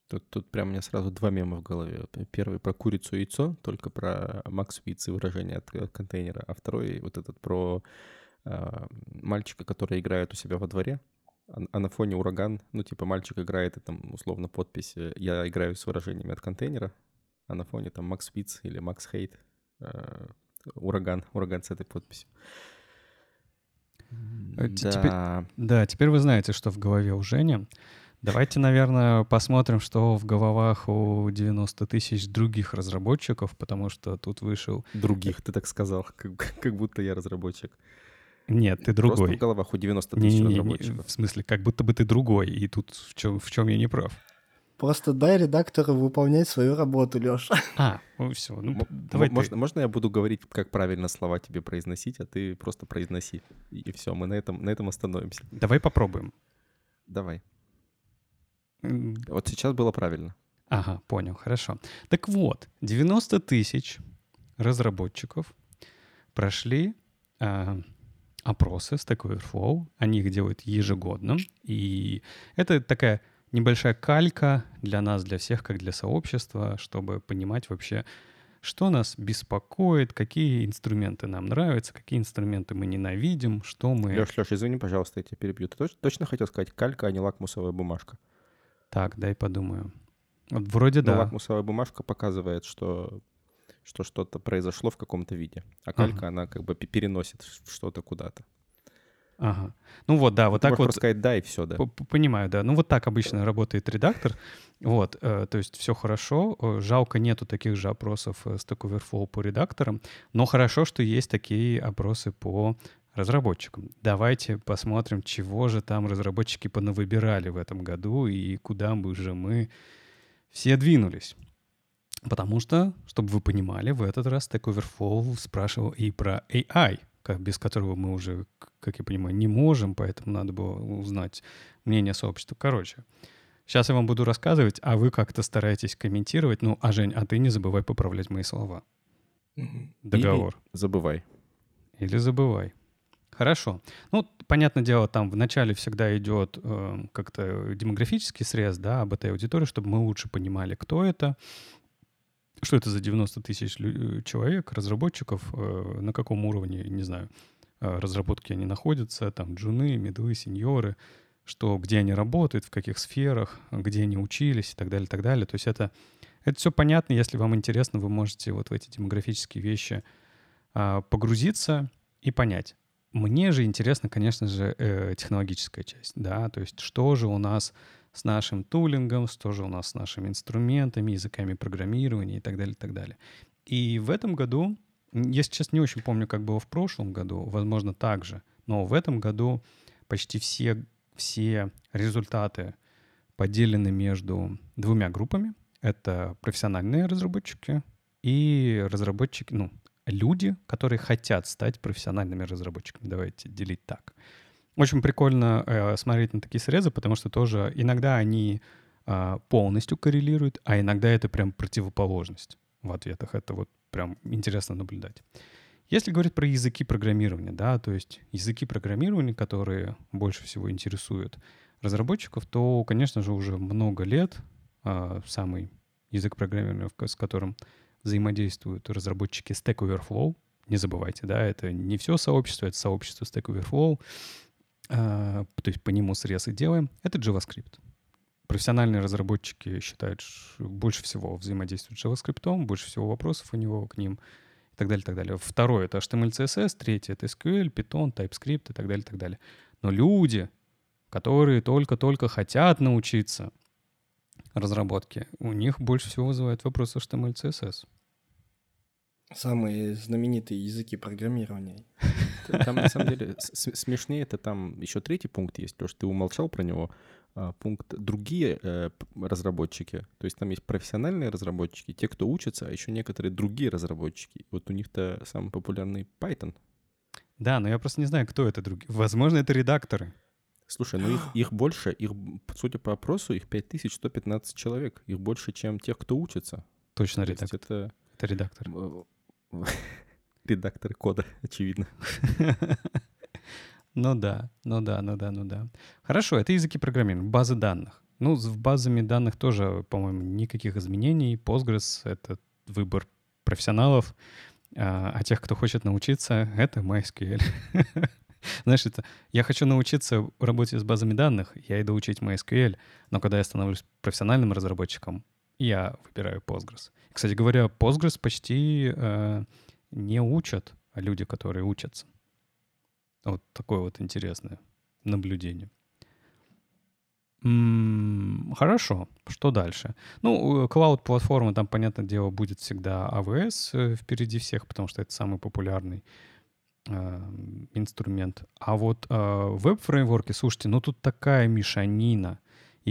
Тут, тут прям у меня сразу два мема в голове. Первый про курицу и яйцо, только про Макс Виц и выражение от, контейнера, а второй вот этот про э, мальчика, который играет у себя во дворе, а, а на фоне ураган, ну типа мальчик играет, и там условно подпись «Я играю с выражениями от контейнера», а на фоне там Макс Виц или Макс Хейт, э, ураган, ураган с этой подписью. Э, да. Теперь, да, теперь вы знаете, что в голове у Жени. Давайте, наверное, посмотрим, что в головах у 90 тысяч других разработчиков, потому что тут вышел... Других, ты так сказал, как, как будто я разработчик. Нет, ты другой. Просто в головах у 90 тысяч не, не, разработчиков. Не, в смысле, как будто бы ты другой, и тут в чем, в чем я не прав? Просто дай редактору выполнять свою работу, Леша. А, ну все. Ну, давай можно, ты. можно я буду говорить, как правильно слова тебе произносить, а ты просто произноси. И, и все, мы на этом, на этом остановимся. Давай попробуем. Давай. Вот сейчас было правильно. Ага, понял, хорошо. Так вот, 90 тысяч разработчиков прошли э, опросы Stack Overflow. Они их делают ежегодно. И это такая небольшая калька для нас, для всех, как для сообщества, чтобы понимать вообще, что нас беспокоит, какие инструменты нам нравятся, какие инструменты мы ненавидим, что мы... Леш, Леш, извини, пожалуйста, я тебя перебью. Ты точно, точно хотел сказать калька, а не лакмусовая бумажка? Так, дай подумаю. Вот вроде Но да. лакмусовая бумажка показывает, что что что-то произошло в каком-то виде, а калька, ага. она как бы переносит что-то куда-то. Ага. Ну вот, да, вот Ты так вот. сказать да и все, да. Понимаю, да. Ну вот так обычно работает редактор. Вот, э, то есть все хорошо. Э, жалко, нету таких же опросов э, Stack Overflow по редакторам, но хорошо, что есть такие опросы по разработчикам. Давайте посмотрим, чего же там разработчики понавыбирали в этом году и куда бы же мы все двинулись. Потому что, чтобы вы понимали, в этот раз Stack Overflow спрашивал и про AI — без которого мы уже, как я понимаю, не можем, поэтому надо было узнать мнение сообщества. Короче, сейчас я вам буду рассказывать, а вы как-то стараетесь комментировать. Ну, а Жень, а ты не забывай поправлять мои слова. Договор. Или забывай. Или забывай. Хорошо. Ну, понятное дело, там вначале всегда идет э, как-то демографический срез, да, об этой аудитории, чтобы мы лучше понимали, кто это, что это за 90 тысяч э, человек, разработчиков, э, на каком уровне, не знаю, э, разработки они находятся, там, джуны, медлы, сеньоры, что, где они работают, в каких сферах, где они учились и так далее, и так далее. То есть это, это все понятно. Если вам интересно, вы можете вот в эти демографические вещи а, погрузиться и понять. Мне же интересно, конечно же, технологическая часть, да, то есть что же у нас с нашим тулингом, что же у нас с нашими инструментами, языками программирования и так далее, и так далее. И в этом году, я сейчас не очень помню, как было в прошлом году, возможно, так же, но в этом году почти все, все результаты поделены между двумя группами. Это профессиональные разработчики и разработчики, ну, люди, которые хотят стать профессиональными разработчиками. Давайте делить так. Очень прикольно э, смотреть на такие срезы, потому что тоже иногда они э, полностью коррелируют, а иногда это прям противоположность в ответах. Это вот прям интересно наблюдать. Если говорить про языки программирования, да, то есть языки программирования, которые больше всего интересуют разработчиков, то, конечно же, уже много лет э, самый язык программирования, с которым взаимодействуют разработчики Stack Overflow. Не забывайте, да, это не все сообщество, это сообщество Stack Overflow. А, то есть по нему срез и делаем. Это JavaScript. Профессиональные разработчики считают, больше всего взаимодействуют с JavaScript, больше всего вопросов у него к ним и так далее, и так далее. Второе — это HTML, CSS, третье — это SQL, Python, TypeScript и так далее, и так далее. Но люди, которые только-только хотят научиться разработке, у них больше всего вызывает вопрос HTML, CSS. Самые знаменитые языки программирования. Там, на самом деле, смешнее это там еще третий пункт есть, то, что ты умолчал про него. А, пункт другие э, разработчики. То есть там есть профессиональные разработчики, те, кто учатся, а еще некоторые другие разработчики. Вот у них-то самый популярный Python. Да, но я просто не знаю, кто это другие. Возможно, это редакторы. Слушай, ну их, их больше, их, судя по опросу, их 5115 человек. Их больше, чем тех, кто учится. Точно редактор. Это, это редактор. Редакторы кода, очевидно. Ну да, ну да, ну да, ну да. Хорошо, это языки программирования, базы данных. Ну, с базами данных тоже, по-моему, никаких изменений. Postgres — это выбор профессионалов, а, а тех, кто хочет научиться, это MySQL. Знаешь, это я хочу научиться работать с базами данных, я иду учить MySQL, но когда я становлюсь профессиональным разработчиком, я выбираю Postgres. Кстати говоря, Postgres почти э, не учат а люди, которые учатся. Вот такое вот интересное наблюдение. Хорошо, что дальше? Ну, клауд-платформа, там, понятное дело, будет всегда AWS э, впереди всех, потому что это самый популярный э, инструмент. А вот э, веб-фреймворки, слушайте, ну тут такая мешанина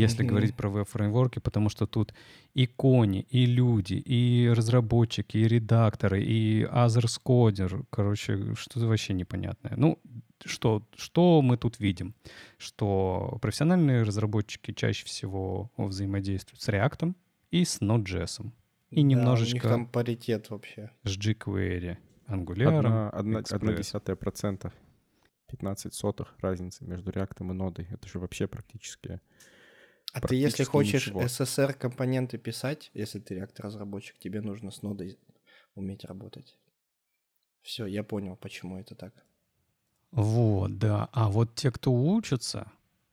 если mm-hmm. говорить про веб-фреймворки, потому что тут и кони, и люди, и разработчики, и редакторы, и others кодер, короче, что-то вообще непонятное. Ну, что, что мы тут видим? Что профессиональные разработчики чаще всего взаимодействуют с React и с Node.js. И да, немножечко... у них там паритет вообще. С jQuery, Angular, Одна, одна, одна десятая процента. 15 сотых разницы между React и нодой. Это же вообще практически а ты, если хочешь ничего. SSR-компоненты писать, если ты реактор-разработчик, тебе нужно с нодой уметь работать. Все, я понял, почему это так. Вот, да. А вот те, кто учатся,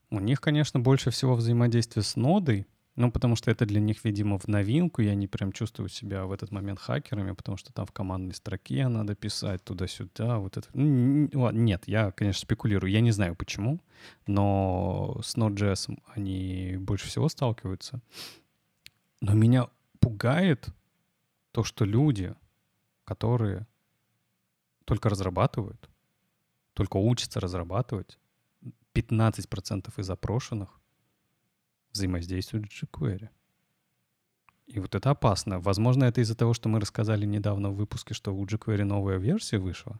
у них, конечно, больше всего взаимодействия с нодой, ну, потому что это для них, видимо, в новинку, и они прям чувствуют себя в этот момент хакерами, потому что там в командной строке надо писать туда-сюда, вот это. Нет, я, конечно, спекулирую, я не знаю почему, но с Node.js они больше всего сталкиваются. Но меня пугает то, что люди, которые только разрабатывают, только учатся разрабатывать, 15% из опрошенных взаимодействуют с jQuery. И вот это опасно. Возможно, это из-за того, что мы рассказали недавно в выпуске, что у jQuery новая версия вышла.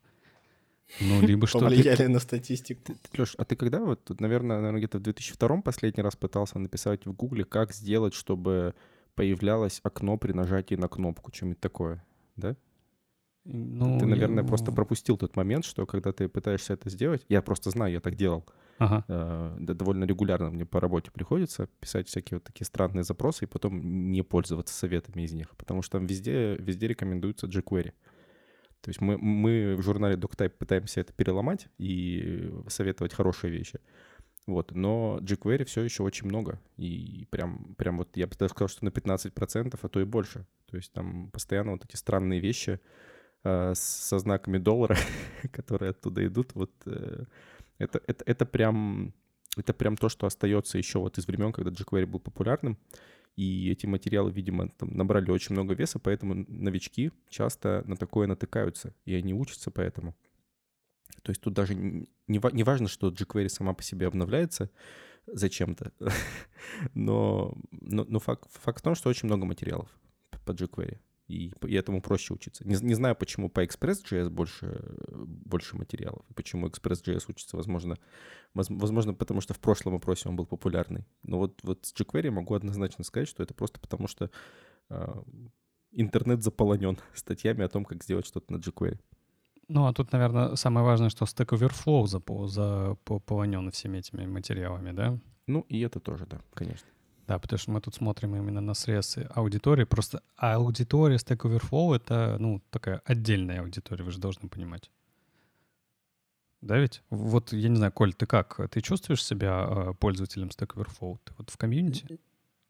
Ну, либо что Повлияли на статистику. Леш, а ты когда вот, наверное, наверное, где-то в 2002 последний раз пытался написать в Гугле, как сделать, чтобы появлялось окно при нажатии на кнопку, что-нибудь такое, да? Ну, ты, наверное, я- просто пропустил тот момент, что когда ты пытаешься это сделать, я просто знаю, я так делал, Ага. э, довольно регулярно мне по работе приходится писать всякие вот такие странные запросы и потом не пользоваться советами из них, потому что там везде, везде рекомендуется jQuery. То есть мы, мы в журнале DocType пытаемся это переломать и советовать хорошие вещи. Вот, но jQuery все еще очень много. И прям, прям вот я бы даже сказал, что на 15%, а то и больше. То есть там постоянно вот эти странные вещи э, со знаками доллара, которые оттуда идут, вот э, это, это, это прям это прям то, что остается еще вот из времен, когда jQuery был популярным. И эти материалы, видимо, там набрали очень много веса, поэтому новички часто на такое натыкаются, и они учатся поэтому. То есть тут даже не, не важно, что jQuery сама по себе обновляется зачем-то, но, но, но факт, факт в том, что очень много материалов по jQuery, и, и этому проще учиться. Не, не знаю, почему по Express.js больше, э, больше материалов, и почему Express.js учится, возможно, воз- возможно, потому что в прошлом опросе он был популярный. Но вот, вот с jQuery могу однозначно сказать, что это просто потому, что э, интернет заполонен статьями о том, как сделать что-то на jQuery. Ну, а тут, наверное, самое важное, что Stack Overflow запо- заполонен всеми этими материалами, да? Ну, и это тоже, да, конечно. Да, потому что мы тут смотрим именно на срез аудитории. Просто а аудитория Stack Overflow — это, ну, такая отдельная аудитория, вы же должны понимать. Да ведь? Вот, я не знаю, Коль, ты как? Ты чувствуешь себя э, пользователем Stack Overflow? Ты вот в комьюнити?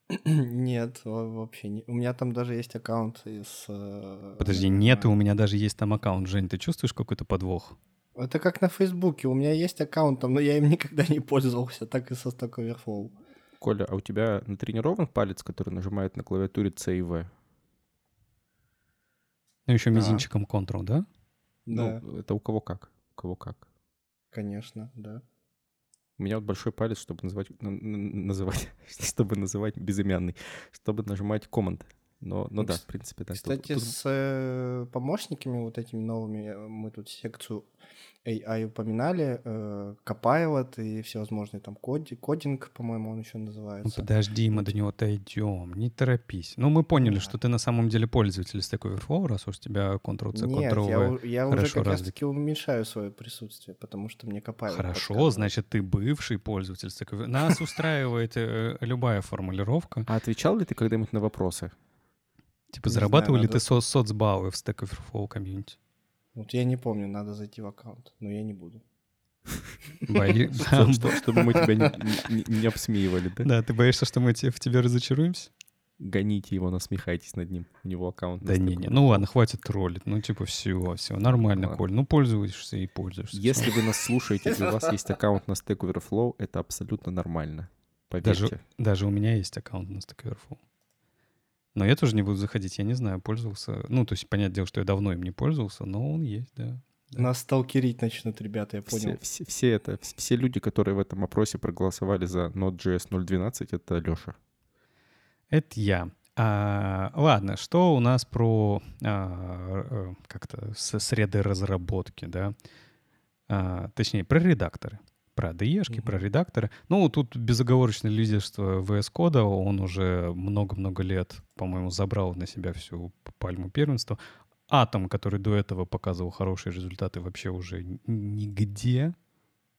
Нет, во- вообще не. У меня там даже есть аккаунт из... э, Подожди, нет, и у меня даже есть там аккаунт. Жень, ты чувствуешь какой-то подвох? Это как на Фейсбуке. У меня есть аккаунт там, но я им никогда не пользовался, так и со Stack Overflow. Коля, а у тебя натренирован палец, который нажимает на клавиатуре C и V? Ну, еще мизинчиком Ctrl, да? Да, Ну, это у кого как? У кого как? конечно, да. У меня вот большой палец, чтобы называть, н- н- называть, чтобы называть безымянный, чтобы нажимать команд. Но, но да, в принципе, да. тут- Кстати, тут- с э, помощниками вот этими новыми, э, мы тут секцию AI упоминали, э, Copilot и всевозможные там коди, кодинг, по-моему, он еще Ну, называется. подожди, мы до него дойдем, не торопись. Ну, мы поняли, Да. что ты на самом деле пользователь Stack Overflow, раз уж у тебя Ctrl-C, Нет, я, Ctrl-V. я уже хорошо как раз-таки уменьшаю свое присутствие, потому что мне Copilot Хорошо, подсказывает. значит, ты бывший пользователь Stack Overflow. Нас устраивает э, любая формулировка. А отвечал ли ты когда-нибудь на вопросы? Типа, Не зарабатывал знаю, ли надо- ты со- соцбаллы в Stack Overflow комьюнити? Вот я не помню, надо зайти в аккаунт, но я не буду. Чтобы мы тебя не- обсмеивали, да? Да, ты боишься, что мы в тебе разочаруемся? Гоните его, насмехайтесь над ним. У него аккаунт. Да не, не, ну ладно, хватит троллить. Ну, типа, все, все, нормально. Коль. Ну, пользуешься и пользуешься. Если вы нас слушаете, и у вас есть аккаунт на Stack Overflow, это абсолютно нормально. Даже, Поверьте. даже у меня есть аккаунт на Stack Overflow. Но я тоже не буду заходить, я не знаю, пользовался. Ну, то есть, понятное дело, что я давно им не пользовался, но он есть, да. Да. Нас сталкерить начнут, ребята, я Все, понял. все, все это, вс- все люди, которые в этом опросе проголосовали за Node.js 0.12, это Леша. Это я. А, ладно, что у нас про а, э, как-то среды разработки, да? А, точнее, про редакторы. Про ADE-шки, Мгм. про редакторы. Ну, тут безоговорочное лидерство VS Code, он уже много-много лет, по-моему, забрал на себя всю пальму первенства. Атом, который до этого показывал хорошие результаты, вообще уже нигде.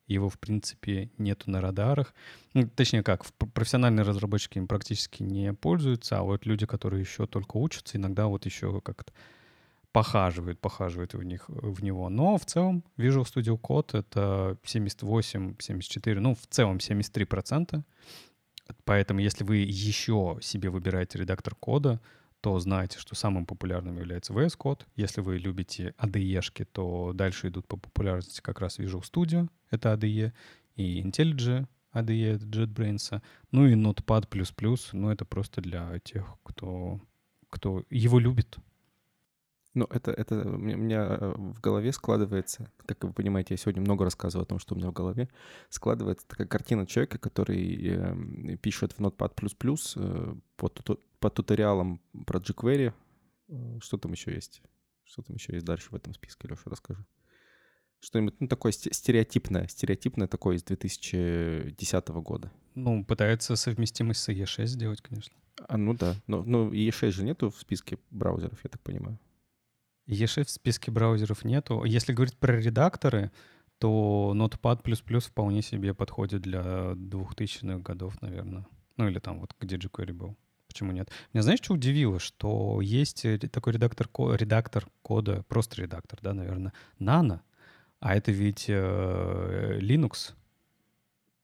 Его, в принципе, нету на радарах. Ну, точнее как, профессиональные разработчики им практически не пользуются, а вот люди, которые еще только учатся, иногда вот еще как-то похаживают, похаживают в, них, в него. Но в целом Visual Studio Code — это 78, 74, ну, в целом 73%. Поэтому если вы еще себе выбираете редактор кода, то знаете, что самым популярным является VS Code. Если вы любите ADE-шки, то дальше идут по популярности как раз Visual Studio, это ADE, и IntelliJ, ADE, JetBrains, ну и Notepad++, ну это просто для тех, кто, кто его любит. Ну, это, это у меня- э, в голове складывается, как вы понимаете, я сегодня много рассказываю о том, что у меня в голове, складывается такая картина человека, который эм, пишет в Notepad++ э, по, по туториалам про jQuery. Э, Что там еще есть? Что там еще есть дальше в этом списке, Леша, расскажи. Что-нибудь, ну, такое сте- стереотипное, стереотипное такое из 2010 года. Ну, пытается совместимость с E6 сделать, конечно. А, ну да, но, но E6 же нету в списке браузеров, я так понимаю. ESHIFT в списке браузеров нету. Если говорить про редакторы, то Notepad++ вполне себе подходит для 2000-х годов, наверное. Ну или там вот где jQuery был. Почему нет? Меня знаешь, что удивило? Что есть такой редактор, редактор кода, просто редактор, да, наверное, Nano, а это ведь э, Linux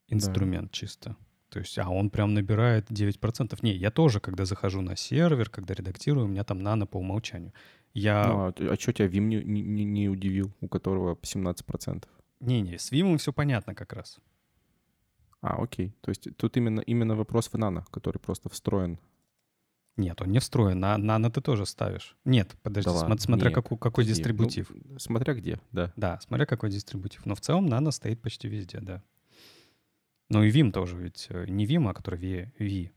инструмент да. чисто. То есть, а он прям набирает 9%. Не, я тоже, когда захожу на сервер, когда редактирую, у меня там нано по умолчанию. Я... Ну, а, а что тебя Vim не, не, не удивил, у которого 17%? Не-не, с Vim все понятно как раз. А, окей. То есть тут именно, именно вопрос в нано, который просто встроен. Нет, он не встроен. На нано ты тоже ставишь. Нет, подожди, да см- смотря нет, какой, какой подожди. дистрибутив. Ну, смотря где, да. Да, смотря какой дистрибутив. Но в целом нано стоит почти везде, да. Ну и Vim тоже ведь э, не Vim, а который V, v.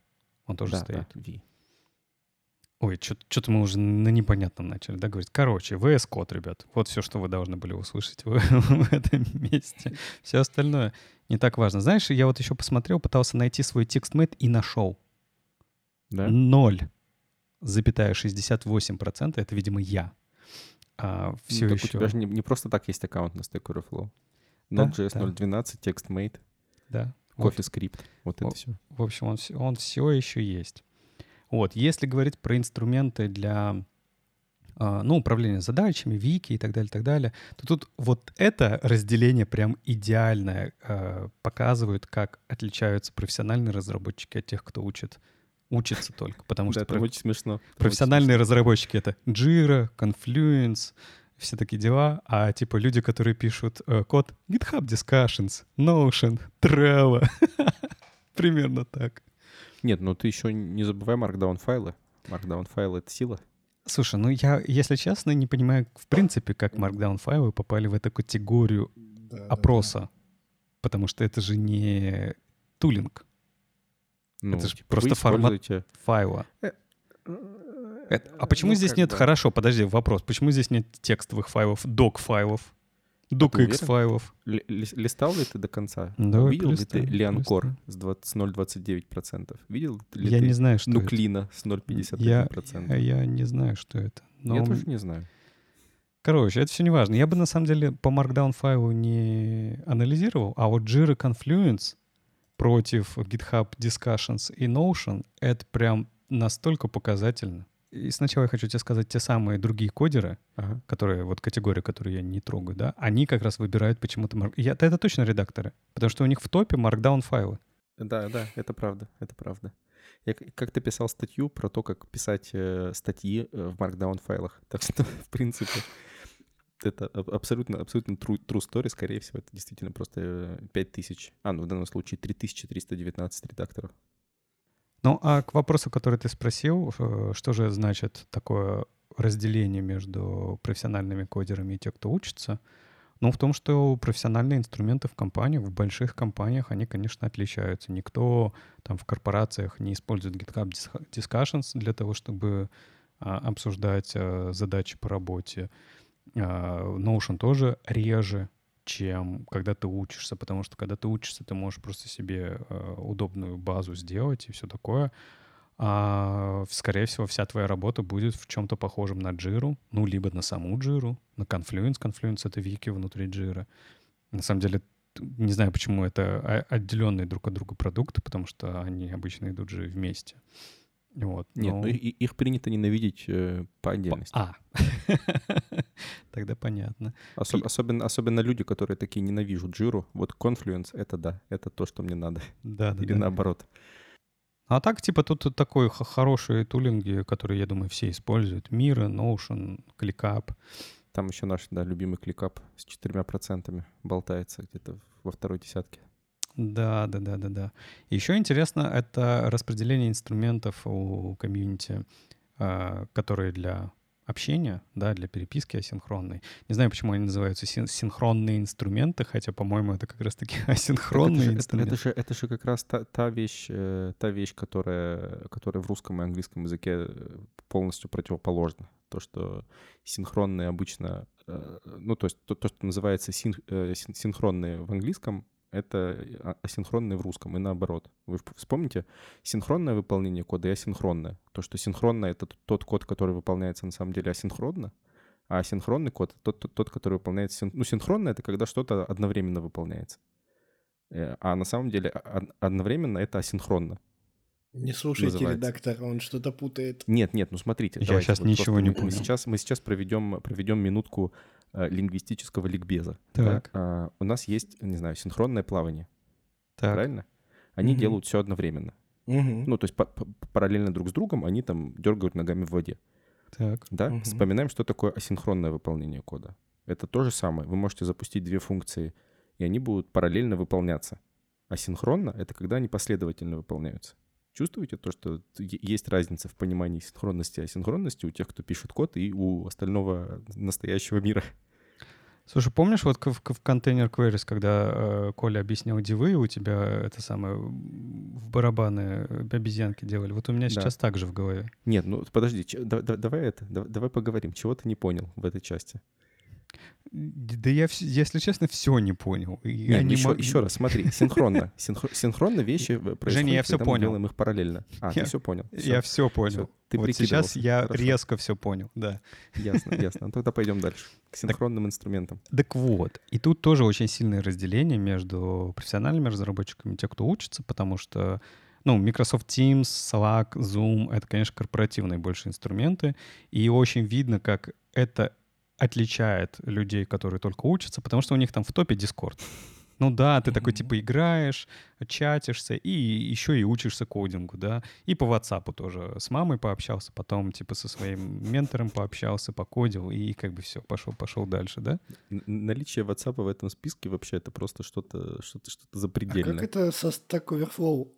Он тоже да, стоит. Да, v. Ой, что-то мы уже на непонятном начали, да, говорить. Короче, VS Code, ребят. Вот все, что вы должны были услышать в, в этом месте. Все остальное не так важно. Знаешь, я вот еще посмотрел, пытался найти свой текстмейт и нашел. Да? 0,68% это, видимо, я. А, все ну, еще... У тебя же не, не просто так есть аккаунт на Stack Overflow. Node.js да, 0.12, TextMate. Да. CoffeeScript. Вот это в, все. В общем, он, он все еще есть. Вот, если говорить про инструменты для а, ну, управления задачами, вики и так далее, так далее, то тут вот это разделение прям идеальное э, показывает, как отличаются профессиональные разработчики от тех, кто учит учится только, потому что это очень смешно. Профессиональные разработчики — это Jira, Confluence, все такие дела, а типа люди, которые пишут э, код GitHub Discussions, Notion, Trello, примерно так. Нет, ну ты еще не забывай Markdown файлы. Markdown файлы — это сила. Слушай, ну я, если честно, не понимаю, в принципе, как Markdown файлы попали в эту категорию да, опроса. Да, да. Потому что это же не тулинг. Ну, это же типа просто формат файла. Э, это, а почему ну, здесь нет... Бы. Хорошо, подожди, вопрос. Почему здесь нет текстовых файлов, док-файлов, docx-файлов? Листал ли ты до конца? Да, Видел ли ты Леонкор с 0,29%? Видел ли я ты не знаю, что Нуклина с 0,51%? Я, я не знаю, что это. Но... Я тоже не знаю. Короче, это все не важно. Я бы на самом деле по Markdown файлу не анализировал, а вот Jira Confluence против GitHub Discussions и Notion — это прям настолько показательно. И сначала я хочу тебе сказать, те самые другие кодеры, ага. которые, вот категории, которые я не трогаю, да, они как раз выбирают почему-то... Марк... Я, это точно редакторы, потому что у них в топе markdown файлы. Да, да, это правда, это правда. Я как-то писал статью про то, как писать э, статьи э, в markdown файлах. Так что, в принципе, это абсолютно, абсолютно true, true story. Скорее всего, это действительно просто 5000, э, а, ну, в данном случае 3319 редакторов. Ну, а к вопросу, который ты спросил, э, что же значит такое разделение между профессиональными кодерами и те, кто учится? Ну, в том, что профессиональные инструменты в компаниях, в больших компаниях, они, конечно, отличаются. Никто там в корпорациях не использует GitHub Discussions для того, чтобы а, обсуждать а, задачи по работе. А, Notion тоже реже чем когда ты учишься, потому что когда ты учишься, ты можешь просто себе э, удобную базу сделать и все такое. А, скорее всего, вся твоя работа будет в чем-то похожем на Jira, ну, либо на саму Jira, на Confluence. Confluence — это вики внутри Jira. На самом деле, не знаю, почему это отделенные друг от друга продукты, потому что они обычно идут же вместе. Вот, Нет, но... ну их принято ненавидеть э, по отдельности. А, тогда понятно. Особ, И... особенно, особенно люди, которые такие ненавижу Джиру. Вот Confluence — это да, это то, что мне надо. Да, да, Или да. наоборот. А так, типа, тут такой хорошие тулинги, которые, я думаю, все используют. Mira, Notion, ClickUp. Там еще наш, да, любимый ClickUp с четырьмя процентами болтается где-то во второй десятке. Да, да, да, да, да. Еще интересно это распределение инструментов у комьюнити, а, которые для общения, да, для переписки асинхронной. Не знаю, почему они называются син- синхронные инструменты, хотя, по-моему, это как раз-таки асинхронные это инструменты. Это, это, же, это же как раз та, та вещь, э, та вещь, которая, которая в русском и английском языке э, полностью противоположна. То, что синхронные обычно, э, ну, то есть то, то что называется син, синхронные в английском, это а, асинхронное в русском и наоборот. Вы вспомните синхронное выполнение кода и асинхронное. То, что синхронное — это тот код, который выполняется на самом деле асинхронно, А синхронный код — тот, тот, тот который выполняется... Син... Ну, синхронно — это когда что-то одновременно выполняется. Э, а на самом деле одновременно — это асинхронно. Не слушайте называется. редактора, он что-то путает. Нет, нет, ну смотрите. Я сейчас вот ничего не понял. Мы сейчас, мы сейчас проведем, проведем минутку лингвистического ликбеза. Так. Да? А, у нас есть, не знаю, синхронное плавание. Так. Правильно? Они угу. делают все одновременно. Угу. Ну, то есть параллельно друг с другом они там дергают ногами в воде. Так. Да? Угу. Вспоминаем, что такое асинхронное выполнение кода. Это то же самое. Вы можете запустить две функции, и они будут параллельно выполняться. Асинхронно — это когда они последовательно выполняются. Чувствуете то, что есть разница в понимании синхронности и асинхронности у тех, кто пишет код, и у остального настоящего мира? Слушай, помнишь вот в, в контейнер queries, когда э, Коля объяснял дивы, у тебя это самое в барабаны обезьянки делали? Вот у меня да. сейчас так же в голове. Нет, ну подожди, ч, да, да, давай это, да, давай поговорим. Чего ты не понял в этой части? Да я, если честно, все не понял. Я Нет, не еще, мог... еще раз, смотри, синхронно. Синхро... Синхронно вещи происходят, Женя, я все понял. мы делаем их параллельно. А, я, ты все понял. Все. Я все понял. Все. Ты вот сейчас я Хорошо. резко все понял, да. Ясно, ясно. Ну, тогда пойдем дальше, к синхронным так, инструментам. Так вот, и тут тоже очень сильное разделение между профессиональными разработчиками те, кто учится, потому что ну, Microsoft Teams, Slack, Zoom — это, конечно, корпоративные больше инструменты, и очень видно, как это отличает людей, которые только учатся, потому что у них там в топе Discord. Ну да, ты такой типа играешь, чатишься и еще и учишься кодингу, да. И по WhatsApp тоже с мамой пообщался, потом типа со своим ментором пообщался, покодил и как бы все, пошел, пошел дальше, да. Наличие WhatsApp в этом списке вообще это просто что-то что-то что-то запредельное. А как это со Stack Overflow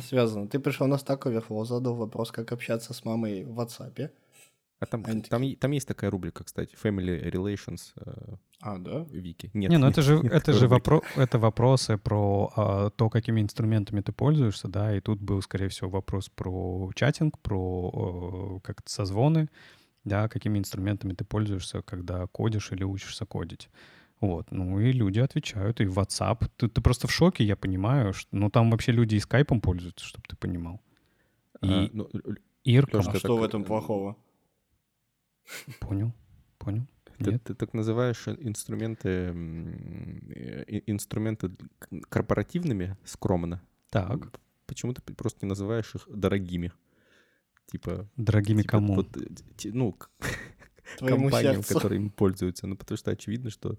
связано? Ты пришел на Stack Overflow, задал вопрос, как общаться с мамой в WhatsApp. А там, там, там есть такая рубрика, кстати, Family Relations. Э, а, да? Вики. Нет. Не, ну это же, это же вопро- это вопросы про а, то, какими инструментами ты пользуешься, да, и тут был, скорее всего, вопрос про чатинг, про э, как-то созвоны, да, какими инструментами ты пользуешься, когда кодишь или учишься кодить. Вот, ну и люди отвечают, и WhatsApp. Ты, ты просто в шоке, я понимаю, что, ну там вообще люди и скайпом пользуются, чтобы ты понимал. И, а, ну, Ирком. А что в этом плохого? Понял, понял. Ты, Нет? ты так называешь инструменты, инструменты корпоративными скромно. Так. Почему ты просто не называешь их дорогими? Типа... Дорогими типа, кому? Вот, ну, компаниям, сердцу. которые пользуются. Ну, потому что очевидно, что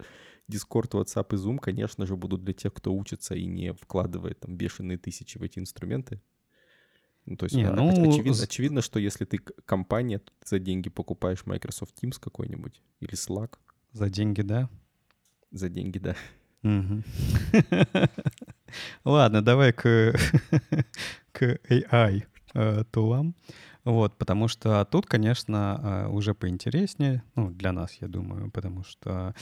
Discord, WhatsApp и Zoom, конечно же, будут для тех, кто учится и не вкладывает там бешеные тысячи в эти инструменты. Ну, то есть, не, ну... очевидно, очевидно, что если ты компания, то ты за деньги покупаешь Microsoft Teams какой-нибудь или Slack. За деньги, да? За деньги, да. Ладно, давай к, к AI э, тулам. Вот, потому что тут, конечно, э, уже поинтереснее, ну, для нас, я думаю, потому что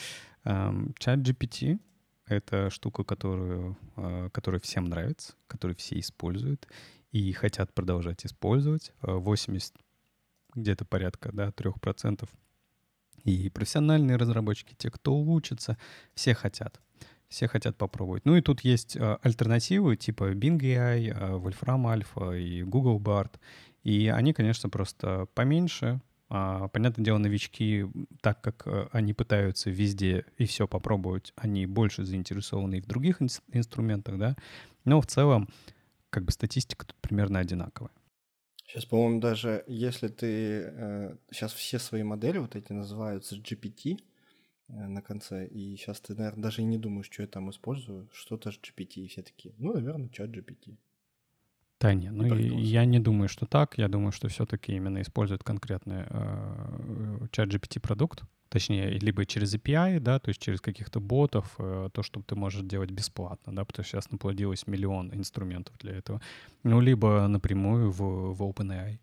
эм, чат GPT — это штука, которую, э, которая всем нравится, которую все используют, и хотят продолжать использовать. 80, э, где-то порядка, да, 3%. И профессиональные разработчики, те, кто учится, все хотят. Все хотят попробовать. Ну и тут есть э, альтернативы типа Bing AI, э, Wolfram Alpha и Google Bard. И они, конечно, просто поменьше. А, понятное дело, новички, так как они пытаются везде и все попробовать, они больше заинтересованы и в других инструментах, да. Но в целом как бы статистика тут примерно одинаковая. Сейчас, по-моему, даже если ты... Э, сейчас все свои модели вот эти называются GPT э, на конце, и сейчас ты, наверное, даже и не думаешь, что я там использую, что-то же GPT, и все такие, ну, наверное, чат GPT. Да не, ну я не думаю, что так. Я думаю, что все-таки именно используют конкретный э, чат GPT продукт, точнее, либо через API, да, то есть через каких-то ботов, э, то, что ты можешь делать бесплатно, да, потому что сейчас наплодилось миллион инструментов для этого, ну, либо напрямую в, в OpenAI,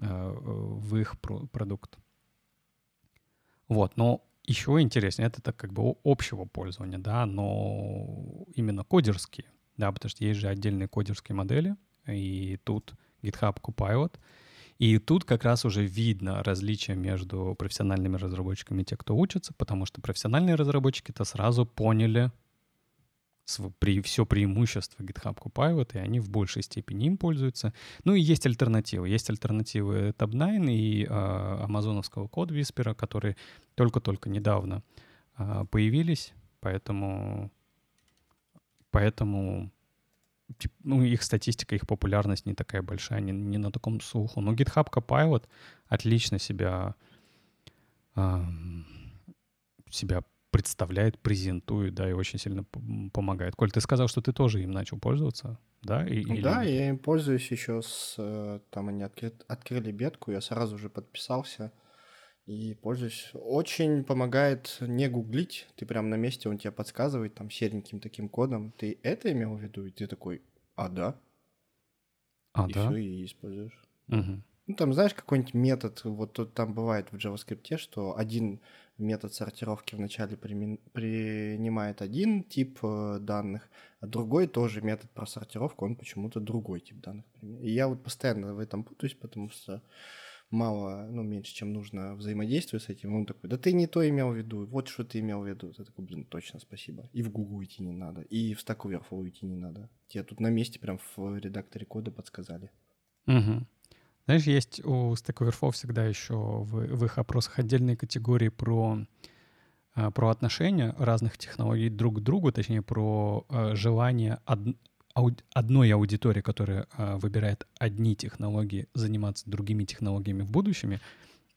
э, в их продукт. Вот, но еще интереснее, это так как бы общего пользования, да, но именно кодерские, да, потому что есть же отдельные кодерские модели, и тут GitHub Copilot — и тут как раз уже видно различие между профессиональными разработчиками и те, кто учится, потому что профессиональные разработчики-то сразу поняли, при, все преимущество GitHub Copilot, и они в большей степени им пользуются. Ну и есть альтернативы. Есть альтернативы Tab9 и э, амазоновского код Whisper, которые только-только недавно э, появились, поэтому, поэтому ну, их статистика, их популярность не такая большая, не, не на таком слуху. Но GitHub Copilot отлично себя, э, себя представляет, презентует, да, и очень сильно помогает. Коль, ты сказал, что ты тоже им начал пользоваться, да? И, или... Да, я им пользуюсь еще с... Э, там они откры... открыли бетку, я сразу же подписался и пользуюсь. Очень помогает не гуглить, ты прям на месте, он тебе подсказывает там сереньким таким кодом. Ты это имел в виду? И ты такой, а да? А, и да? все, и используешь. Угу. Ну, там, знаешь, какой-нибудь метод, вот тут там бывает в JavaScript, что один метод сортировки вначале принимает один тип э, данных, а другой тоже метод про сортировку, он почему-то другой тип данных. И я вот постоянно в этом путаюсь, потому что мало, ну, меньше, чем нужно взаимодействию с этим. Он такой, да ты не то имел в виду, вот что ты имел в виду. Ты такой, блин, точно, спасибо. И в Google идти не надо, и в Stack Overflow идти не надо. Тебе тут на месте прям в редакторе кода подсказали. Угу. Знаешь, есть у Stack Overflow всегда еще в, в их опросах отдельные категории про, а, про отношения разных технологий друг к другу, точнее, про э, желание од, одной аудитории, которая э, выбирает одни технологии, заниматься другими технологиями в будущем,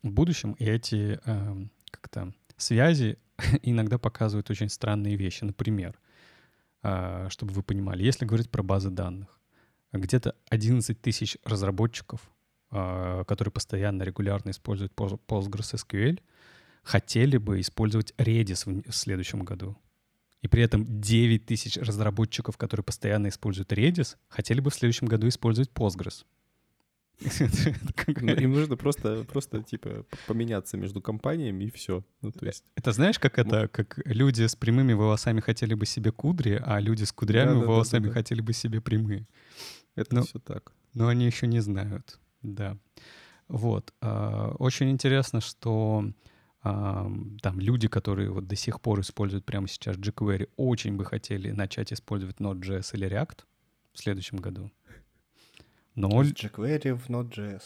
в будущем, и эти э, как-то связи иногда показывают очень странные вещи. Например, э, чтобы вы понимали, если говорить про базы данных, где-то 11 тысяч разработчиков а, которые постоянно, регулярно используют PostgreSQL, хотели бы использовать Redis в следующем году. И при этом 9 тысяч разработчиков, которые постоянно используют Redis, хотели бы в следующем году использовать Postgres. Ну, им нужно просто, просто, типа, поменяться между компаниями и все. Ну, то есть... Это знаешь, как это, как люди с прямыми волосами хотели бы себе кудри, а люди с кудрявыми волосами хотели бы себе прямые. Это все так. Но они еще не знают. Да. Вот. А, очень интересно, что там люди, которые вот до сих пор используют прямо сейчас jQuery, очень бы хотели начать использовать Node.js или React в следующем году. Но... Из jQuery в Node.js.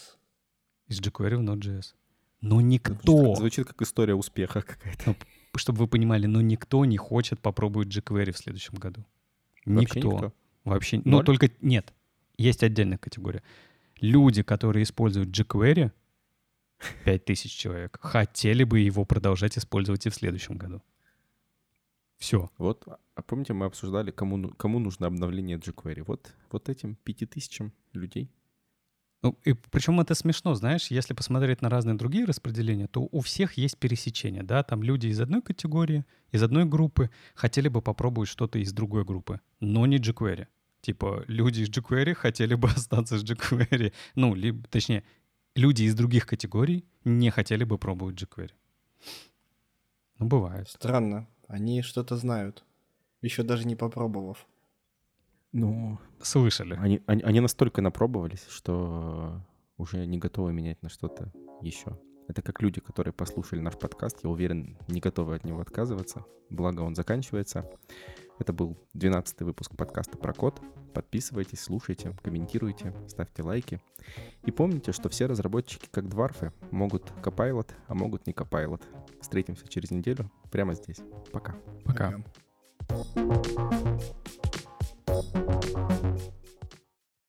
Из jQuery в Node.js. Но никто... Звучит как история успеха какая-то. Ну, чтобы вы понимали, но никто не хочет попробовать jQuery в следующем году. Вообще никто. никто? Вообще. Ну, только нет. Есть отдельная категория люди, которые используют jQuery, 5000 человек, хотели бы его продолжать использовать и в следующем году. Все. Вот, а помните, мы обсуждали, кому, ну, кому нужно обновление jQuery? Вот, вот этим 5000 людей. Ну, и причем это смешно, знаешь, если посмотреть на разные другие распределения, то у всех есть пересечение, да, там люди из одной категории, из одной группы хотели бы попробовать что-то из другой группы, но не jQuery. Типа, люди из jQuery хотели бы остаться с jQuery. Ну, либо, точнее, люди из других категорий не хотели бы пробовать jQuery. Ну, бывает. Странно. Они что-то знают, еще даже не попробовав. Ну, слышали. Они, они, они настолько напробовались, что уже не готовы менять на что-то еще. Это как люди, которые послушали наш подкаст, я уверен, не готовы от него отказываться. Благо он заканчивается. Это был 12 выпуск подкаста про код. Подписывайтесь, слушайте, комментируйте, ставьте лайки. И помните, что все разработчики, как дварфы, могут Copilot, а могут не Copilot. Встретимся через неделю прямо здесь. Пока. Пока. Пока.